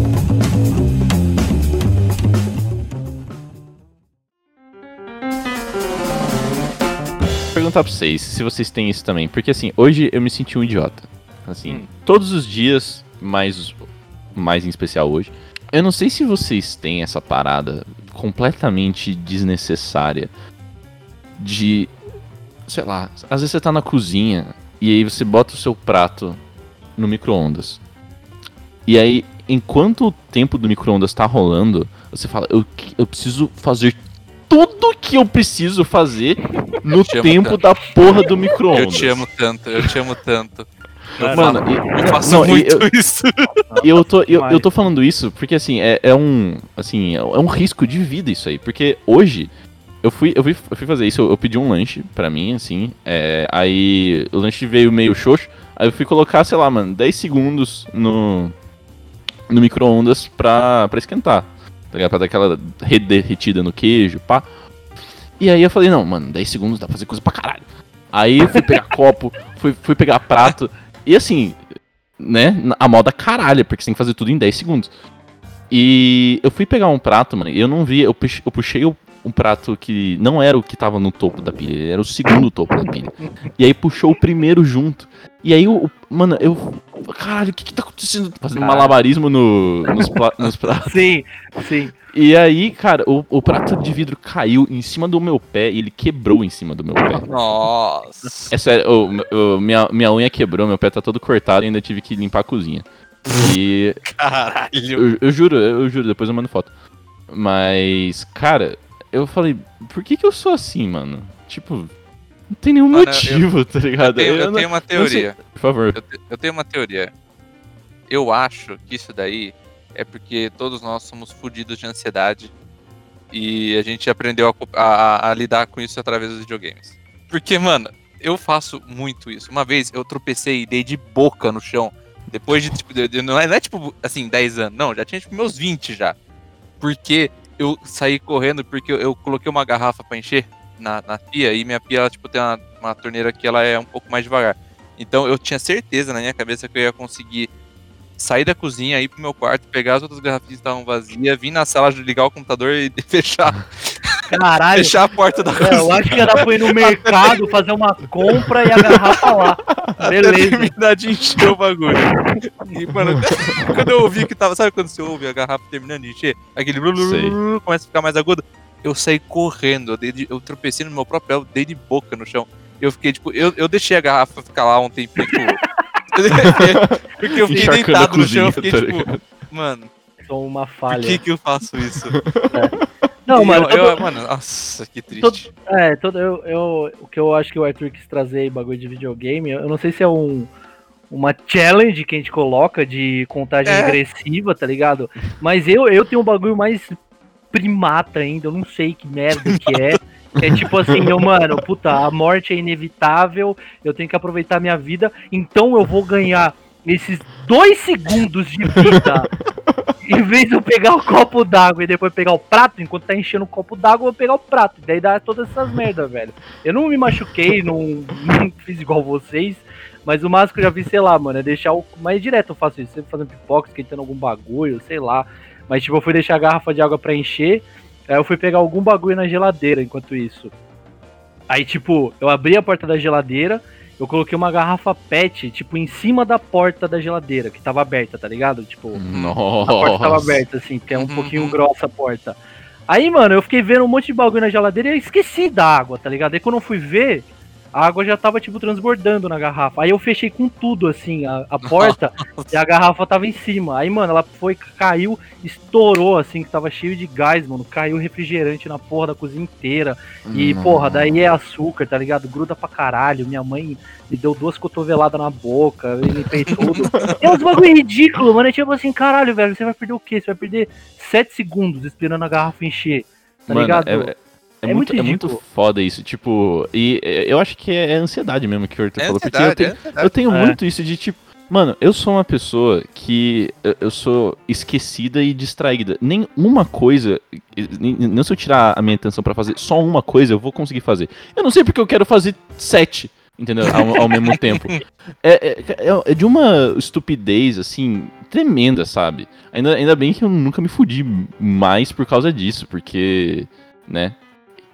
perguntar pra vocês se vocês têm isso também. Porque assim, hoje eu me senti um idiota. Assim, Hum. todos os dias, mas mais em especial hoje. Eu não sei se vocês têm essa parada completamente desnecessária de. Sei lá, às vezes você tá na cozinha e aí você bota o seu prato no micro-ondas. E aí, enquanto o tempo do micro-ondas tá rolando, você fala, eu, eu preciso fazer tudo que eu preciso fazer no te tempo tanto. da porra do Eu micro-ondas. te amo tanto, eu te amo tanto. Eu Mano, faço, e- eu faço não, muito eu- isso. Eu tô, eu, eu tô falando isso porque, assim, é, é um. Assim, é um risco de vida isso aí. Porque hoje, eu fui, eu fui, eu fui fazer isso, eu, eu pedi um lanche pra mim, assim. é, aí o lanche veio meio xoxo. Aí eu fui colocar, sei lá, mano, 10 segundos no. No micro-ondas pra, pra esquentar. Tá ligado? Pra dar aquela derretida no queijo, pá. E aí eu falei, não, mano, 10 segundos dá pra fazer coisa pra caralho. Aí eu fui pegar copo, fui, fui pegar prato. E assim, né, a moda caralho, porque você tem que fazer tudo em 10 segundos. E eu fui pegar um prato, mano, e eu não vi, eu puxei, eu puxei o- um prato que não era o que tava no topo da pilha, era o segundo topo da pilha. E aí puxou o primeiro junto. E aí, o, mano, eu. Caralho, o que que tá acontecendo? Fazendo malabarismo no, nos, pla- nos pratos. Sim, sim. E aí, cara, o, o prato de vidro caiu em cima do meu pé e ele quebrou em cima do meu pé. Nossa. É sério, o- o- minha, minha unha quebrou, meu pé tá todo cortado e ainda tive que limpar a cozinha. E Caralho. eu, eu juro, eu juro, depois eu mando foto. Mas, cara, eu falei, por que que eu sou assim, mano? Tipo, não tem nenhum Mano, motivo, tá Eu ligado? tenho, eu não- tenho uma eu não sei- teoria. Por favor. Eu, te- eu tenho uma teoria. Eu acho que isso daí é porque todos nós somos fodidos de ansiedade e a gente aprendeu a, a- a lidar com isso através dos videogames. Porque, mano, eu faço muito isso. Uma vez eu tropecei e dei de boca no chão. Depois de, tipo, de- de- não, é, não é tipo assim, 10 anos. Não, já tinha tipo meus 20 já. Porque eu saí correndo porque eu, eu coloquei uma garrafa pra encher na, na pia e minha pia, ela, tipo, tem uma, uma torneira que ela é um pouco mais devagar. Então eu tinha certeza na minha cabeça que eu ia conseguir sair da cozinha, ir pro meu quarto, pegar as outras garrafinhas que estavam vazias, vir na sala, ligar o computador e fechar, Caralho. fechar a porta da É, cozinha. eu acho que dar pra ir no mercado, fazer uma compra e a garrafa lá. Beleza. terminar de encher o bagulho. E, mano, quando eu ouvi que tava. Sabe quando você ouve a garrafa terminando de encher? Aquele blu, blu, blu, Sei. blu, começa a ficar mais agudo. Eu saí correndo, eu, de- eu tropecei no meu próprio pé, eu dei de boca no chão. Eu fiquei, tipo, eu, eu deixei a garrafa ficar lá um tempinho, tipo. Porque eu fiquei Encharcando deitado no chão, eu fiquei tá tipo, mano, Sou uma por falha. que que eu faço isso? Não, mano, eu, todo- eu- mano, nossa, que triste. Todo- É, todo, eu, eu, o que eu acho que o Arthur quis trazer aí, bagulho de videogame, eu não sei se é um, uma challenge que a gente coloca de contagem É. regressiva, tá ligado? Mas eu, eu tenho um bagulho mais primata ainda, eu não sei que merda que é. É tipo assim, eu, mano, puta, a morte é inevitável, eu tenho que aproveitar minha vida, então eu vou ganhar esses dois segundos de vida. Em vez de eu pegar o copo d'água e depois pegar o prato, enquanto tá enchendo o copo d'água, eu vou pegar o prato. Daí dá todas essas merdas, velho. Eu não me machuquei, não, não fiz igual vocês. Mas o máximo que eu já vi, sei lá, mano, é deixar o. Mas direto eu faço isso, sempre fazendo pipoca, esquentando algum bagulho, sei lá. Mas tipo, eu fui deixar a garrafa de água pra encher. Aí eu fui pegar algum bagulho na geladeira enquanto isso. Aí, tipo, eu abri a porta da geladeira, eu coloquei uma garrafa PET, tipo, em cima da porta da geladeira, que tava aberta, tá ligado? Tipo, a porta tava Nossa. aberta, assim, porque é um Uhum, pouquinho uhum. grossa a porta. Aí, mano, eu fiquei vendo um monte de bagulho na geladeira e eu esqueci da água, tá ligado? Aí quando eu fui ver, a água já tava, tipo, transbordando na garrafa. Aí eu fechei com tudo, assim, a, a porta e a garrafa tava em cima. Aí, mano, ela foi, caiu, estourou, assim, que tava cheio de gás, mano. Caiu refrigerante na porra da cozinha inteira. E, porra, daí é açúcar, tá ligado? Gruda pra caralho. Minha mãe me deu duas cotoveladas na boca, eu limpei tudo. é uns bagulho ridículo, mano. É tipo assim, caralho, velho, você vai perder o quê? Você vai perder 7 segundos esperando a garrafa encher. Tá Mano, ligado? é- É, É muito, muito é muito foda isso, tipo, e eu acho que é ansiedade mesmo que o Arthur É falou, porque eu tenho, é eu tenho É. muito isso de tipo, mano, eu sou uma pessoa que eu- sou esquecida e distraída. Nem uma coisa, nem se eu tirar a minha atenção pra fazer só uma coisa, eu vou conseguir fazer. Eu não sei porque eu quero fazer sete, entendeu? Ao, ao mesmo tempo. É, é- é- é de uma estupidez, assim, tremenda, sabe? Ainda, ainda bem que eu nunca me fudi mais por causa disso, porque, né?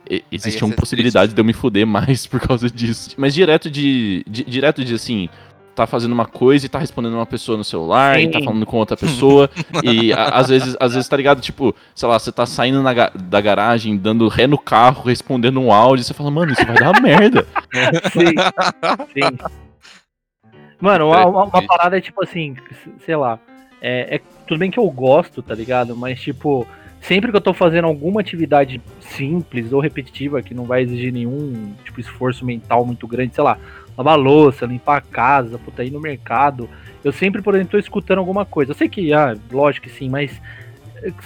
E- Existe ia uma ser possibilidade de eu me fuder mais por causa disso. Mas direto de. di- direto de assim. Tá fazendo uma coisa e tá respondendo uma pessoa no celular e tá Sim. falando com outra pessoa. e a- às vezes, às vezes, tá ligado? Tipo, sei lá, você tá saindo na da garagem, dando ré no carro, respondendo um áudio, e você fala, mano, isso vai dar merda. Sim. Sim. Mano, uma, uma- uma parada é tipo assim, sei lá. É, é- tudo bem que eu gosto, tá ligado? Mas, tipo, sempre que eu tô fazendo alguma atividade simples ou repetitiva que não vai exigir nenhum tipo, esforço mental muito grande, sei lá, lavar louça, limpar a casa, puta, ir no mercado, eu sempre, por exemplo, tô escutando alguma coisa. Eu sei que, ah, lógico que sim, mas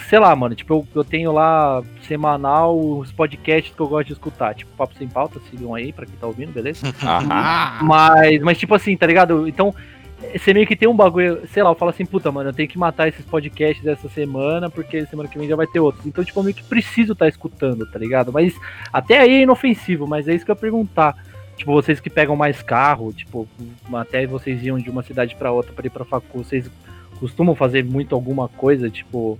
sei lá, mano, tipo, eu, eu tenho lá semanal os podcasts que eu gosto de escutar, tipo, Papo Sem Pauta, sigam aí pra quem tá ouvindo, beleza? Mas, mas tipo assim, tá ligado? Então, você meio que tem um bagulho, sei lá, eu falo assim, puta, mano, eu tenho que matar esses podcasts essa semana, porque semana que vem já vai ter outros. Então, tipo, eu meio que preciso estar escutando, tá ligado? Mas até aí é inofensivo, mas é isso que eu ia perguntar. Tipo, vocês que pegam mais carro, tipo, até vocês iam de uma cidade pra outra pra ir pra facu, vocês costumam fazer muito alguma coisa, tipo.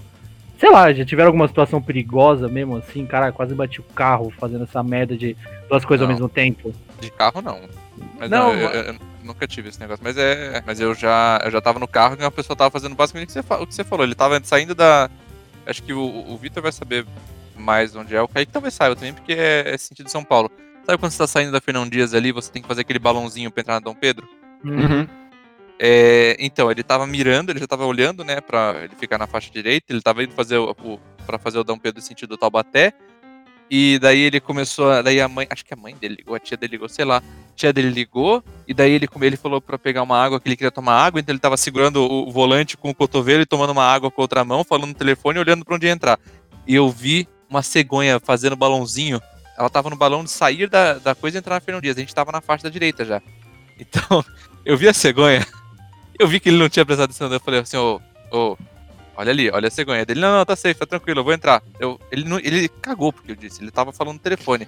Sei lá, já tiveram alguma situação perigosa mesmo, assim, cara, quase bati o carro fazendo essa merda de duas coisas ao Não. mesmo tempo. De carro não. Mas Não, não, eu, eu- eu nunca tive esse negócio. Mas é. Mas eu já, eu já tava no carro e uma pessoa tava fazendo basicamente o que você, o que você falou. Ele tava saindo da. Acho que o, o Vitor vai saber mais onde é. O Kaique talvez saiba também, porque é, é sentido São Paulo. Sabe quando você tá saindo da Fernão Dias ali, você tem que fazer aquele balãozinho pra entrar na Dom Pedro? uhum. É, então, ele tava mirando, ele já tava olhando, né, pra ele ficar na faixa direita, ele tava indo fazer o, pra fazer o Dom Pedro sentido Taubaté, e daí ele começou, daí a mãe, acho que a mãe dele ligou, a tia dele ligou, sei lá, a tia dele ligou, e daí ele, ele falou pra pegar uma água, que ele queria tomar água, então ele tava segurando o, volante com o cotovelo e tomando uma água com a outra mão, falando no telefone olhando pra onde ia entrar. E eu vi uma cegonha fazendo balãozinho, ela tava no balão de sair da, da coisa e entrar na Fernão Dias, a gente tava na faixa da direita já. Então, eu vi a cegonha, eu vi que ele não tinha prestado atenção, eu falei assim, ô, ô, olha ali, olha a cegonha dele. Não, não, tá safe, tá tranquilo, eu vou entrar. Eu, ele, não, ele cagou porque eu disse, ele tava falando no telefone.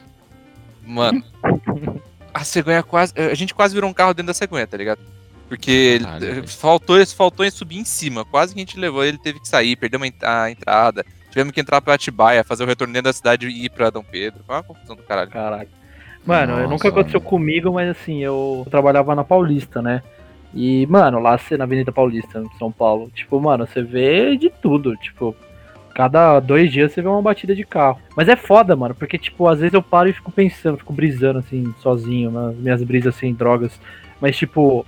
Mano, a cegonha quase, a gente quase virou um carro dentro da cegonha, tá ligado? Porque ele- faltou, faltou em subir em cima, quase que a gente levou, ele teve que sair, perdeu a entrada. Tivemos que entrar pra Atibaia, fazer o retorno dentro da cidade e ir pra Dom Pedro. Foi uma confusão do caralho. Caraca. Mano, Nossa, nunca aconteceu mano. comigo, mas assim, eu trabalhava na Paulista, né? E, mano, lá na Avenida Paulista, em São Paulo, tipo, mano, você vê de tudo, tipo, cada dois dias você vê uma batida de carro. Mas é foda, mano, porque, tipo, às vezes eu paro e fico pensando, fico brisando, assim, sozinho, nas minhas brisas sem drogas. Mas, tipo,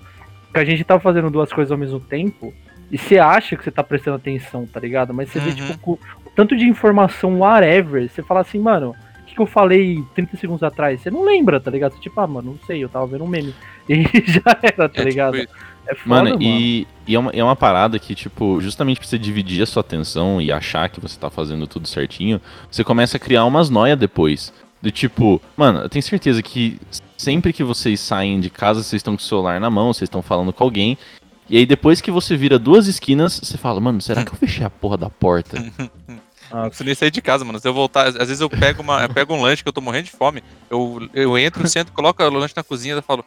que a gente tá fazendo duas coisas ao mesmo tempo, e você acha que você tá prestando atenção, tá ligado? Mas você vê, Uhum. tipo, com o tanto de informação, whatever, você fala assim, mano, que, que eu falei 30 segundos atrás? Você não lembra, tá ligado? Você, tipo, ah, mano, não sei, eu tava vendo um meme. E já era, tá É, ligado? tipo é foda, Mano, mano. e, e é, uma, é uma parada que, tipo, justamente pra você dividir a sua atenção e achar que você tá fazendo tudo certinho, você começa a criar umas noias depois. Do tipo, mano, eu tenho certeza que sempre que vocês saem de casa, vocês estão com o celular na mão, vocês estão falando com alguém. E aí depois que você vira duas esquinas, você fala, mano, será que eu fechei a porra da porta? Ah, Não preciso nem sair de casa, mano. Se eu voltar, às vezes eu pego, uma, eu pego um lanche que eu tô morrendo de fome. Eu, eu entro, sento, coloco o lanche na cozinha e falo.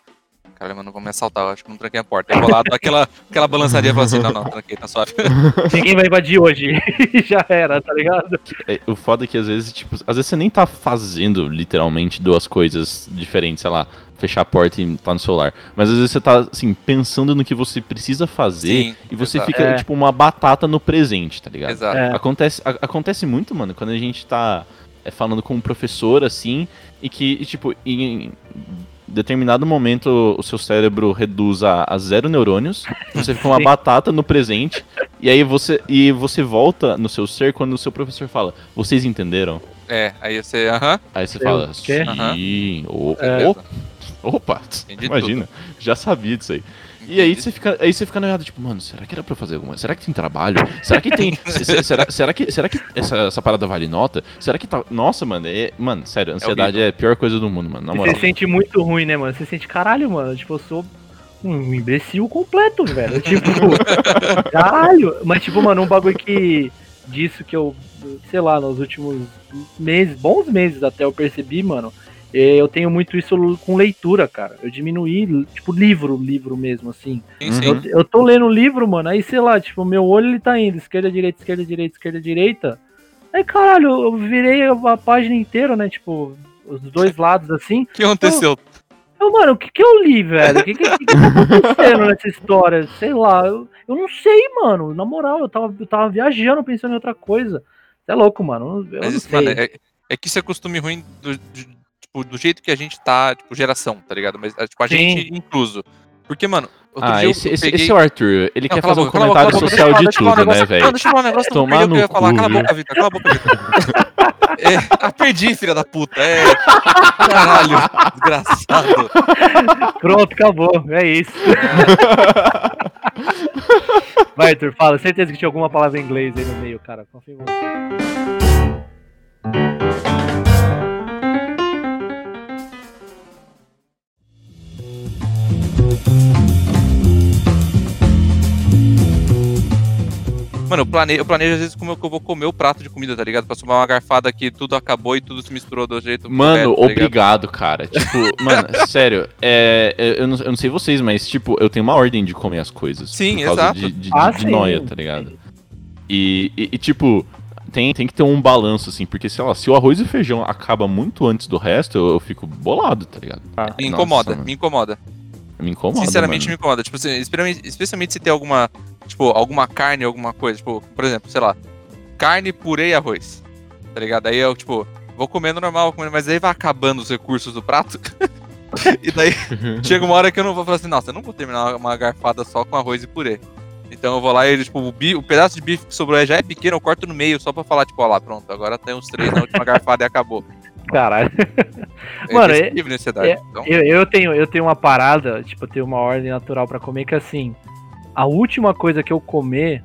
Cara, mano, vão me assaltar, eu acho que não tranquei a porta. Aí eu vou lá, dou aquela, aquela balançaria e falo assim, não, não, tranquei, tá suave. Ninguém vai invadir hoje. já era, tá ligado? É, o foda é que às vezes, tipo, às vezes você nem tá fazendo literalmente duas coisas diferentes, sei lá, fechar a porta e tá no celular. Mas às vezes você tá, assim, pensando no que você precisa fazer Sim, e você exato. fica, É. tipo, uma batata no presente, tá ligado? Exato. É. Acontece, a- acontece muito, mano, quando a gente tá é, falando com um professor, assim, e que, e, tipo, em determinado momento o seu cérebro reduz a, a zero neurônios, você fica uma batata no presente, e aí você, e você volta no seu ser quando o seu professor fala, vocês entenderam? É, aí você, aham. Aí você Eu fala, sim, o- É. o- opa, Entendi imagina, já sabia disso aí. E aí você fica, aí você fica noiado, tipo, mano, será que era pra eu fazer alguma coisa? Será que tem trabalho? Será que tem. se- se- será, será que, será que essa, essa parada vale nota? Será que tá. Nossa, mano, é. Mano, sério, ansiedade é, a pior coisa do mundo, mano. Na Você moral. se sente muito ruim, né, mano? Você sente, caralho, mano, tipo, eu sou um imbecil completo, velho. Tipo, caralho. Mas, tipo, mano, um bagulho que. Disso que eu, sei lá, nos últimos meses, bons meses até eu percebi, mano. É, Eu tenho muito isso com leitura, cara. Eu diminuí, tipo, livro, livro mesmo, assim. Sim, sim. Eu, eu tô lendo livro, mano, aí sei lá, tipo, meu olho ele tá indo, esquerda, direita, esquerda, direita, esquerda, direita. Aí, caralho, eu virei a página inteira, né? Tipo, os dois lados assim. O que aconteceu? Eu, mano, o que que eu li, velho? O que que, que que tá acontecendo nessa história? Sei lá, eu, eu não sei, mano. Na moral, eu tava, eu tava viajando pensando em outra coisa. Você é louco, mano. Eu Mas não isso, sei. mano, é, é que isso é costume ruim do, de- tipo, do jeito que a gente tá, tipo, geração, tá ligado? Mas, é, tipo, a Sim. gente incluso. Porque, mano, outro Ah, dia eu- esse, eu esse, peguei... esse é o Arthur. Ele Não, quer fazer um boca, a comentário boca, social eu de falar, tudo, deixa eu né, um negócio- Não, velho? deixa eu falar um negócio, eu Tomar perdi o que eu ia no falar. Cala a boca, Vitor, cala a boca, Vitor. É, ah, perdi, filha da puta. É. Caralho, desgraçado. Pronto, acabou. É isso. Vai, Arthur, fala. Certeza que tinha alguma palavra em inglês aí no meio, cara. Confia em você. Mano, eu planejo, eu planejo às vezes como eu eu vou comer o prato de comida, tá ligado? Pra tomar uma garfada que tudo acabou e tudo se misturou do jeito Mano, correto, tá obrigado, cara. Tipo, mano, sério, é, é, eu, não, eu não sei vocês, mas, tipo, eu tenho uma ordem de comer as coisas. Sim, por causa exato. De, de, Ah, de noia, tá ligado? E, e- e, tipo, tem, tem que ter um balanço, assim, porque, sei lá, se o arroz e feijão acaba muito antes do resto, eu, eu fico bolado, tá ligado? Me Nossa, incomoda, mano, me incomoda. Me incomoda. Sinceramente me mano. incomoda. Tipo, especialmente, especialmente se tem alguma, tipo, alguma carne, alguma coisa. Tipo, por exemplo, sei lá, carne, purê e arroz. Tá ligado? Aí eu, tipo, vou comendo normal, vou comendo, mas aí vai acabando os recursos do prato. e daí chega uma hora que eu não vou falar assim, nossa, eu não vou terminar uma garfada só com arroz e purê. Então eu vou lá e, tipo, o, bi- o pedaço de bife que sobrou já é pequeno, eu corto no meio só pra falar, tipo, ó lá, pronto, agora tem uns três na última garfada e acabou. Caralho. É Mano, é- é- então, Eu, eu, tenho, eu tenho uma parada, tipo, eu tenho uma ordem natural pra comer que assim, a última coisa que eu comer,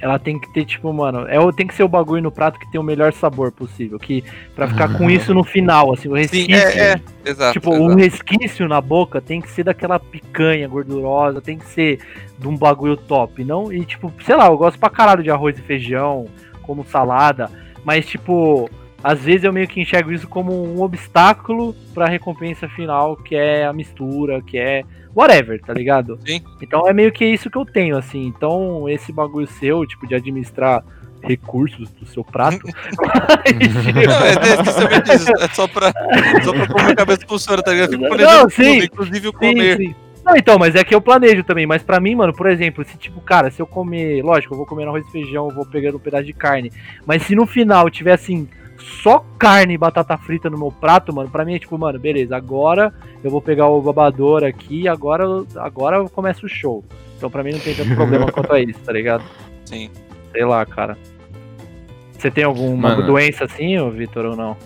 ela tem que ter, tipo, mano, é, tem que ser o bagulho no prato que tem o melhor sabor possível. Que, pra ficar com isso no final, assim, o Sim, resquício. é, é, exato. Tipo, exato. o resquício na boca tem que ser daquela picanha gordurosa, tem que ser de um bagulho top. Não, e tipo, sei lá, eu gosto pra caralho de arroz e feijão, como salada, mas tipo, às vezes eu meio que enxergo isso como um obstáculo pra recompensa final, que é a mistura, que é whatever, tá ligado? Sim. Então é meio que isso que eu tenho, assim. Então, esse bagulho seu, tipo, de administrar recursos do seu prato. mas, Não, é especialmente isso. É só pra, só pra como a cabeça funciona, tá ligado? Eu fico Não, sim. tudo, inclusive o Sim, comer. sim. Não, então, mas é que eu planejo também. Mas pra mim, mano, por exemplo, se tipo, cara, se eu comer, lógico, eu vou comer arroz e feijão, eu vou pegando um pedaço de carne. Mas se no final tiver assim, só carne e batata frita no meu prato, mano, pra mim é tipo, mano, beleza, agora eu vou pegar o babador aqui, agora, agora começa o show. Então pra mim não tem tanto problema quanto a isso, tá ligado? Sim. Sei lá, cara. Você tem alguma Mano. doença assim, Vitor, ou não?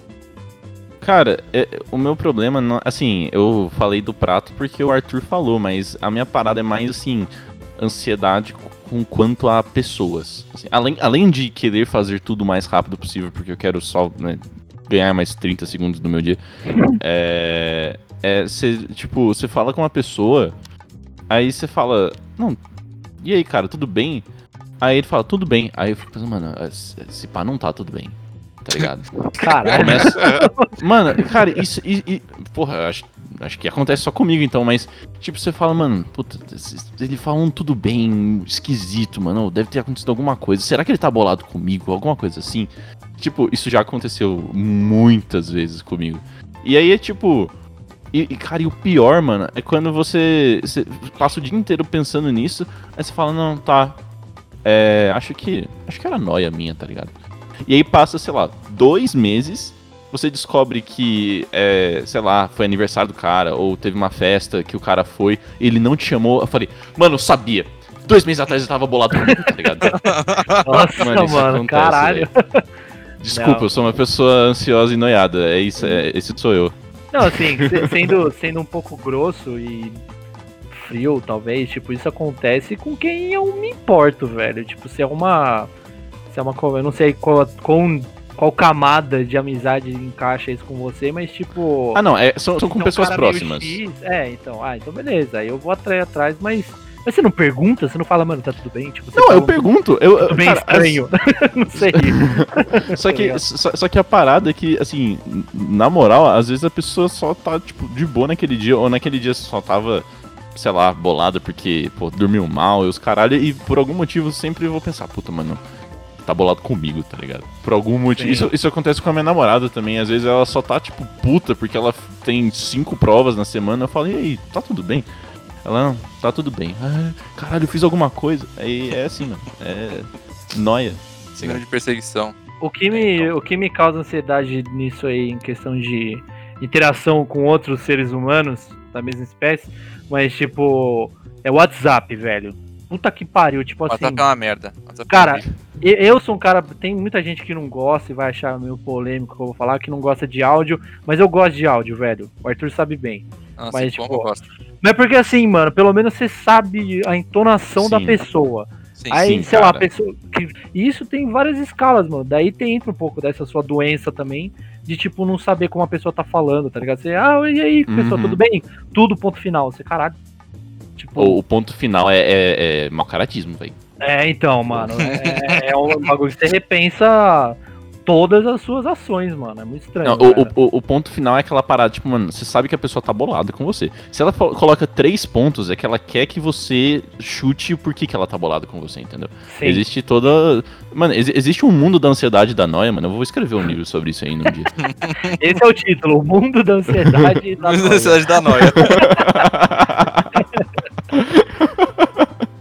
Cara, é- o meu problema, não, assim, eu falei do prato porque o Arthur falou, mas a minha parada é mais, assim, ansiedade com quanto a pessoas. Assim, além, além de querer fazer tudo o mais rápido possível, porque eu quero só né, ganhar mais 30 segundos do meu dia, é. É, cê, tipo, você fala com uma pessoa, aí você fala, não, e aí, cara, tudo bem? Aí ele fala, tudo bem. Aí eu fico pensando, mano, esse pá não tá tudo bem, tá ligado? Caralho. Começa... Mano, cara, isso. E, e- porra, acho, acho que acontece só comigo então, mas. Tipo, você fala, mano, puta, ele fala um tudo bem esquisito, mano. Deve ter acontecido alguma coisa. Será que ele tá bolado comigo? Alguma coisa assim? Tipo, isso já aconteceu muitas vezes comigo. E aí é tipo. E, e, cara, e o pior, mano, é quando você, você passa o dia inteiro pensando nisso, aí você fala, não, tá. É. Acho que. Acho que era noia minha, tá ligado? E aí passa, sei lá, dois meses, você descobre que, é, sei lá, foi aniversário do cara, ou teve uma festa que o cara foi, ele não te chamou. Eu falei, mano, eu sabia. Dois meses atrás eu tava bolado comigo, tá ligado? Nossa, Mano, mano, acontece, caralho. Desculpa, Não. eu sou uma pessoa ansiosa e noiada. É isso, é, esse sou eu. Não, assim, se- sendo, sendo um pouco grosso e frio, talvez, tipo, isso acontece com quem eu me importo, velho. Tipo, se é uma. Se é uma. Eu não sei qual, qual, qual camada de amizade encaixa isso com você, mas tipo. Ah, não, é, são, são com então, pessoas próximas. X, é, então. Ah, então beleza. Aí eu vou atrás, atrás, mas. Mas você não pergunta? Você não fala, mano, tá tudo bem? Tipo, Não, fala eu um- pergunto. Eu, Tudo bem cara, estranho. não sei. as- só, Tá que, só, só que a parada é que, assim, na moral, às vezes a pessoa só tá, tipo, de boa naquele dia, ou naquele dia só tava, sei lá, bolada porque, pô, dormiu mal e os caralho, e por algum motivo sempre vou pensar, puta, mano, tá bolado comigo, tá ligado? Por algum motivo. Isso, isso acontece com a minha namorada também. Às vezes ela só tá, tipo, puta porque ela tem cinco provas na semana. Eu falo, e aí, tá tudo bem? Ela, não, tá tudo bem. Ah, caralho, eu fiz alguma coisa. Aí é assim, mano. É. Noia. Signo de perseguição. O que, me, o que me causa ansiedade nisso aí, em questão de interação com outros seres humanos da mesma espécie, mas tipo, é WhatsApp, velho. Puta que pariu, tipo assim. WhatsApp é uma merda. WhatsApp é Cara, e- eu sou um cara. Tem muita gente que não gosta e vai achar meio polêmico que eu vou falar, que não gosta de áudio, mas eu gosto de áudio, velho. O Arthur sabe bem. Nossa, mas, como tipo, eu gosto. Mas é porque assim, mano, pelo menos você sabe a entonação da Sim. pessoa. Sim, Aí, sim, sei lá, a cara. pessoa. Que... E isso tem várias escalas, mano. Daí tem entra um pouco dessa sua doença também, de tipo, não saber como a pessoa tá falando, tá ligado? Você, ah, e aí, pessoa, Uhum. tudo bem? Tudo, ponto final. Você, caralho. Tipo, O, o ponto final é, é, é mau caratismo, velho. é, então, mano. É, é um bagulho que você repensa todas as suas ações, mano. É muito estranho. Não, o, o, o- ponto final é aquela parada, tipo, mano, você sabe que a pessoa tá bolada com você. Se ela coloca três pontos, é que ela quer que você chute o porquê que ela tá bolada com você, entendeu? Sim. Existe toda. Mano, exi- existe um mundo da ansiedade e da noia, mano. Eu vou escrever um livro sobre isso aí num dia. Esse é o título: O Mundo da Ansiedade e da Noia. Necessidade da noia.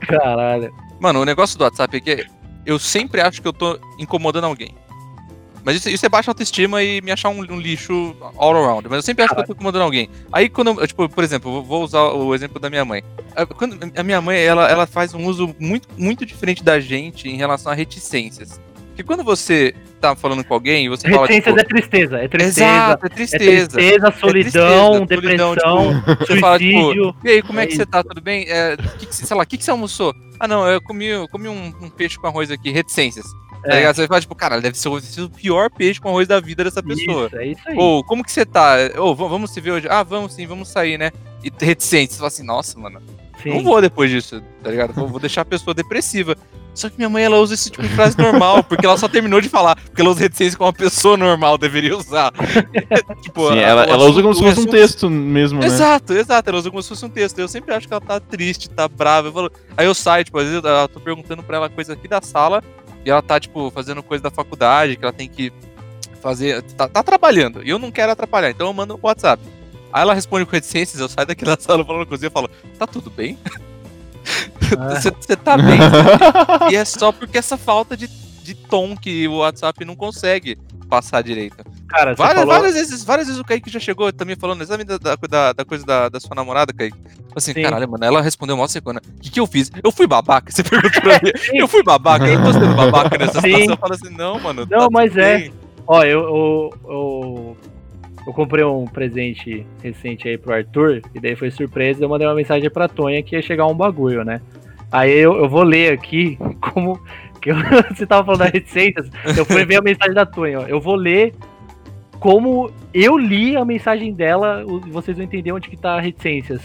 Caralho. Mano, o negócio do WhatsApp é que eu sempre acho que eu tô incomodando alguém. Mas isso, isso é baixa autoestima e me achar um, um lixo all around. Mas eu sempre acho que eu tô incomodando alguém. Aí quando eu, tipo, por exemplo, vou- usar o exemplo da minha mãe. Quando a minha mãe, ela, ela faz um uso muito, muito diferente da gente em relação a reticências. Porque quando você tá falando com alguém, você fala, Reticências tipo, é tristeza. É tristeza. Exato, é É tristeza. tristeza, solidão, tristeza, solidão, depressão, Você fala, tipo, e aí, como é É que você tá? Tudo bem? É, que que, sei lá, o que, que você almoçou? Ah, não, eu comi, eu comi um, um peixe com arroz aqui, reticências. Tá É. Você fala, tipo, cara, deve ser, o- pior peixe com arroz da vida dessa pessoa. Isso, é isso aí. Ou, como que você tá? Ou, "Va- vamos se ver hoje? Ah, vamos sim, vamos sair, né? E reticentes. Você fala assim, nossa, mano, Sim. não vou depois disso, tá ligado? Vou, vou deixar a pessoa depressiva. Só que minha mãe, ela usa esse tipo de frase normal, porque ela só terminou de falar. Porque ela usa reticência como uma pessoa normal deveria usar. tipo, Sim, a- ela, ela usa como se fosse um assunto- texto mesmo, né? Exato, exato. Ela usa como se fosse um texto. Eu sempre acho que ela tá triste, tá brava. Eu falo- Aí eu saio, tipo, às vezes eu tô perguntando pra ela coisa aqui da sala e ela tá, tipo, fazendo coisa da faculdade, que ela tem que fazer. Tá, tá trabalhando. E eu não quero atrapalhar, então eu mando no WhatsApp. Aí ela responde com reticências, eu saio daqui da sala falando cozinha e falo, tá tudo bem? Ah. Você tá bem? e é só porque essa falta de, de tom que o WhatsApp não consegue passar direito. Cara, Várias, falou... várias vezes, várias vezes o Kaique já chegou também falando exatamente da, da, da coisa da, da sua namorada, Kaique. Assim, Sim. caralho, mano, ela respondeu mal secunda. O que, que eu fiz? Eu fui babaca? Você perguntou pra mim. Sim. Eu fui babaca, eu tô sendo babaca nessa Sim. situação. Eu falo assim, não, mano. Não, tá mas é. Ó, eu, eu, eu, eu comprei um presente recente aí pro Arthur, e daí foi surpresa, eu mandei uma mensagem pra Tonha que ia chegar um bagulho, né? Aí eu, eu vou ler aqui como. Que eu- você tava falando das reticências, eu fui ver a mensagem da Tonha, ó. Eu vou ler como eu li a mensagem dela, vocês vão entender onde que tá reticências.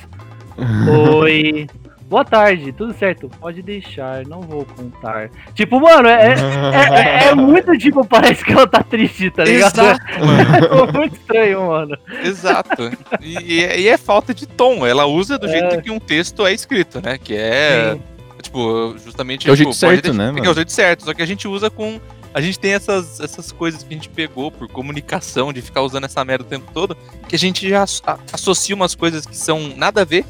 Oi. Boa tarde, tudo certo? Pode deixar, não vou contar. Tipo, mano, é, é, é- é muito tipo, parece que ela tá triste, tá ligado? Exato, mano. É muito estranho, mano. Exato. E, e é, e é falta de tom. Ela usa do É. jeito que um texto é escrito, né? Que é. Sim. Tipo, justamente. É o tipo, jeito certo, pode- né, Que é mano? o jeito certo. Só que a gente usa com. A gente tem essas, essas coisas que a gente pegou por comunicação, de ficar usando essa merda o tempo todo, que a gente já associa umas coisas que são nada a ver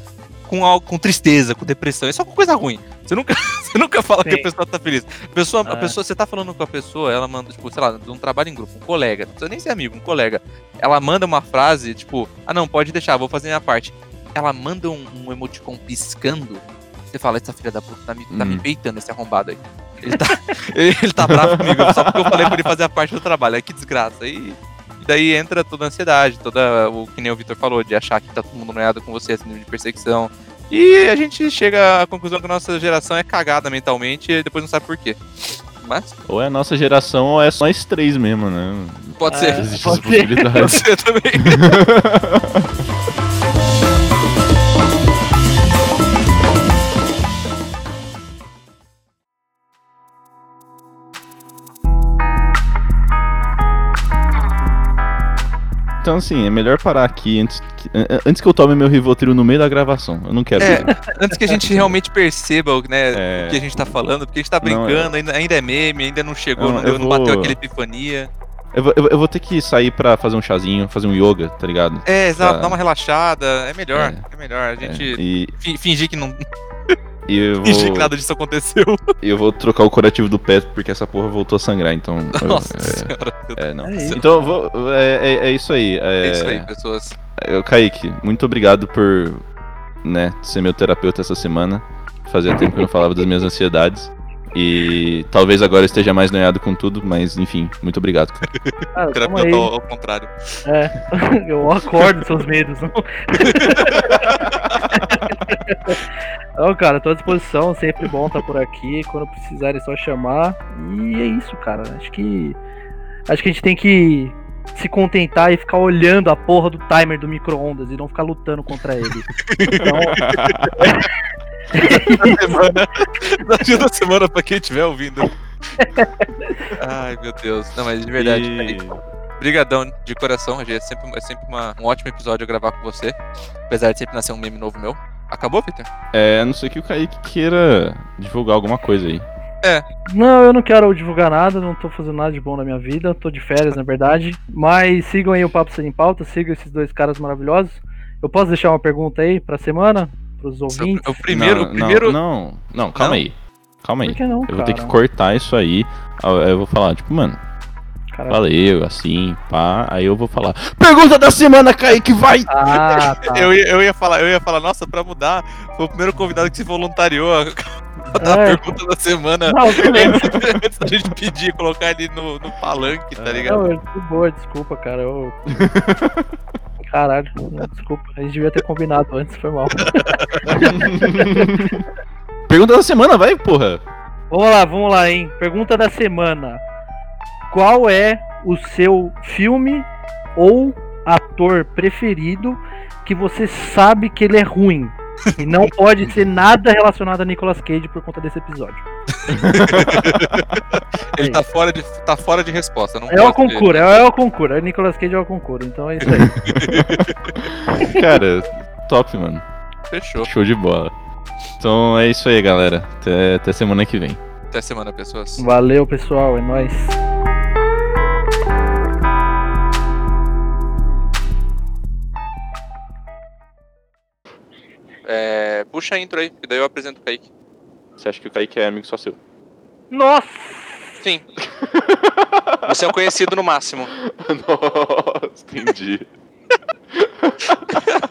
com algo, com tristeza, com depressão. É só com coisa ruim. Você nunca, você nunca fala que Sim. a pessoa tá feliz. A pessoa, a Ah. pessoa, você tá falando com a pessoa, ela manda, tipo, sei lá, de um trabalho em grupo, um colega, não precisa nem ser amigo, um colega. Ela manda uma frase, tipo, ah não, pode deixar, vou fazer minha parte. Ela manda um, um emoticon piscando. Você fala, essa filha da puta tá me, tá me Hum. peitando, esse arrombado aí. Ele tá, ele, ele tá bravo comigo, só porque eu falei pra ele fazer a parte do trabalho. Aí que desgraça. E daí entra toda a ansiedade, toda o que nem o Vitor falou, de achar que tá todo mundo noiado com você, esse nível de perseguição. E a gente chega à conclusão que a nossa geração é cagada mentalmente e depois não sabe por quê. Mas Ou é a nossa geração ou é só nós três mesmo, né? pode É. ser. Existe pode essa ser. Pode ser também. assim, é melhor parar aqui antes que, an- antes que eu tome meu Rivotril no meio da gravação. Eu não quero. É, antes que a gente realmente perceba o né, É. o que a gente tá falando, porque a gente tá Não, brincando, ainda, ainda é meme, ainda não chegou, Não, não, eu não vou- bateu aquela epifania. Eu, vou, eu vou- eu ter que sair pra fazer um chazinho, fazer um yoga, tá ligado? É, exato, Tá. dá uma relaxada, é melhor, É. é, melhor. A É, gente e, fi- fingir que não. e eu, Fingir vou, que nada disso aconteceu. eu vou trocar o curativo do pé porque essa porra voltou a sangrar, então. eu- Nossa é, senhora. é, não. É isso. Então eu vou. É, é- é isso aí. É, É isso aí, pessoas. Eu, Kaique, muito obrigado por né, ser meu terapeuta essa semana. Fazia tempo que eu não falava das minhas ansiedades. E talvez agora eu esteja mais noiado com tudo, mas enfim, muito obrigado. cara. Terapeuta aí. ao, ao contrário. É, eu acordo seus medos. Não? Não, cara, tô à disposição, sempre bom estar por aqui. Quando precisar é só chamar. E é isso, cara. Acho que. Acho que a gente tem que se contentar e ficar olhando a porra do timer do micro-ondas e não ficar lutando contra ele. Então, semana. Ajuda a semana pra quem estiver ouvindo. Ai, meu Deus. Não, mas de verdade, E- Brigadão de coração, Regi. É sempre, é sempre uma- um ótimo episódio eu gravar com você. Apesar de sempre nascer um meme novo meu. Acabou, Victor? É, a não ser que o Kaique queira divulgar alguma coisa aí. não, eu não quero divulgar nada, não tô fazendo nada de bom na minha vida. Tô de férias, na verdade. Mas sigam aí o Papo Sem Pauta, sigam esses dois caras maravilhosos. Eu posso deixar uma pergunta aí pra semana? Pros ouvintes? O primeiro. Não, o primeiro... Não, não, não, calma Não? aí. Calma aí. Por que não, Eu cara? vou ter que cortar isso aí. Eu vou falar, tipo, mano, Cara, valeu, assim, pá. Aí eu vou falar. Pergunta da semana, Kaique, vai! Ah, tá. Eu ia, eu, ia falar, eu ia falar, nossa, pra mudar, foi o primeiro convidado que se voluntariou a, a dar a É. pergunta da semana Não, antes, antes da gente pedir, colocar ele no, no palanque, tá ligado? Não, eu- de boa, desculpa, cara. Eu... Caralho, desculpa. A gente devia ter combinado antes, foi mal. Pergunta da semana, vai, porra! Vamos lá, vamos lá, hein? Pergunta da semana. Qual é o seu filme ou ator preferido que você sabe que ele é ruim? E não pode ser nada relacionado a Nicolas Cage por conta desse episódio. Ele tá fora de, tá fora de resposta. Não É o concurso, é o concurso. É Nicolas Cage é o concurso, então é isso aí. Cara, top, mano. Fechou. Show de bola. Então é isso aí, galera. Até, até semana que vem. Até semana, pessoas. Valeu, pessoal, é nóis. É, puxa a intro aí, que daí eu apresento o Kaique. Você acha que o Kaique é amigo só seu? Nossa! Sim. Você é um conhecido no máximo. Nossa, entendi.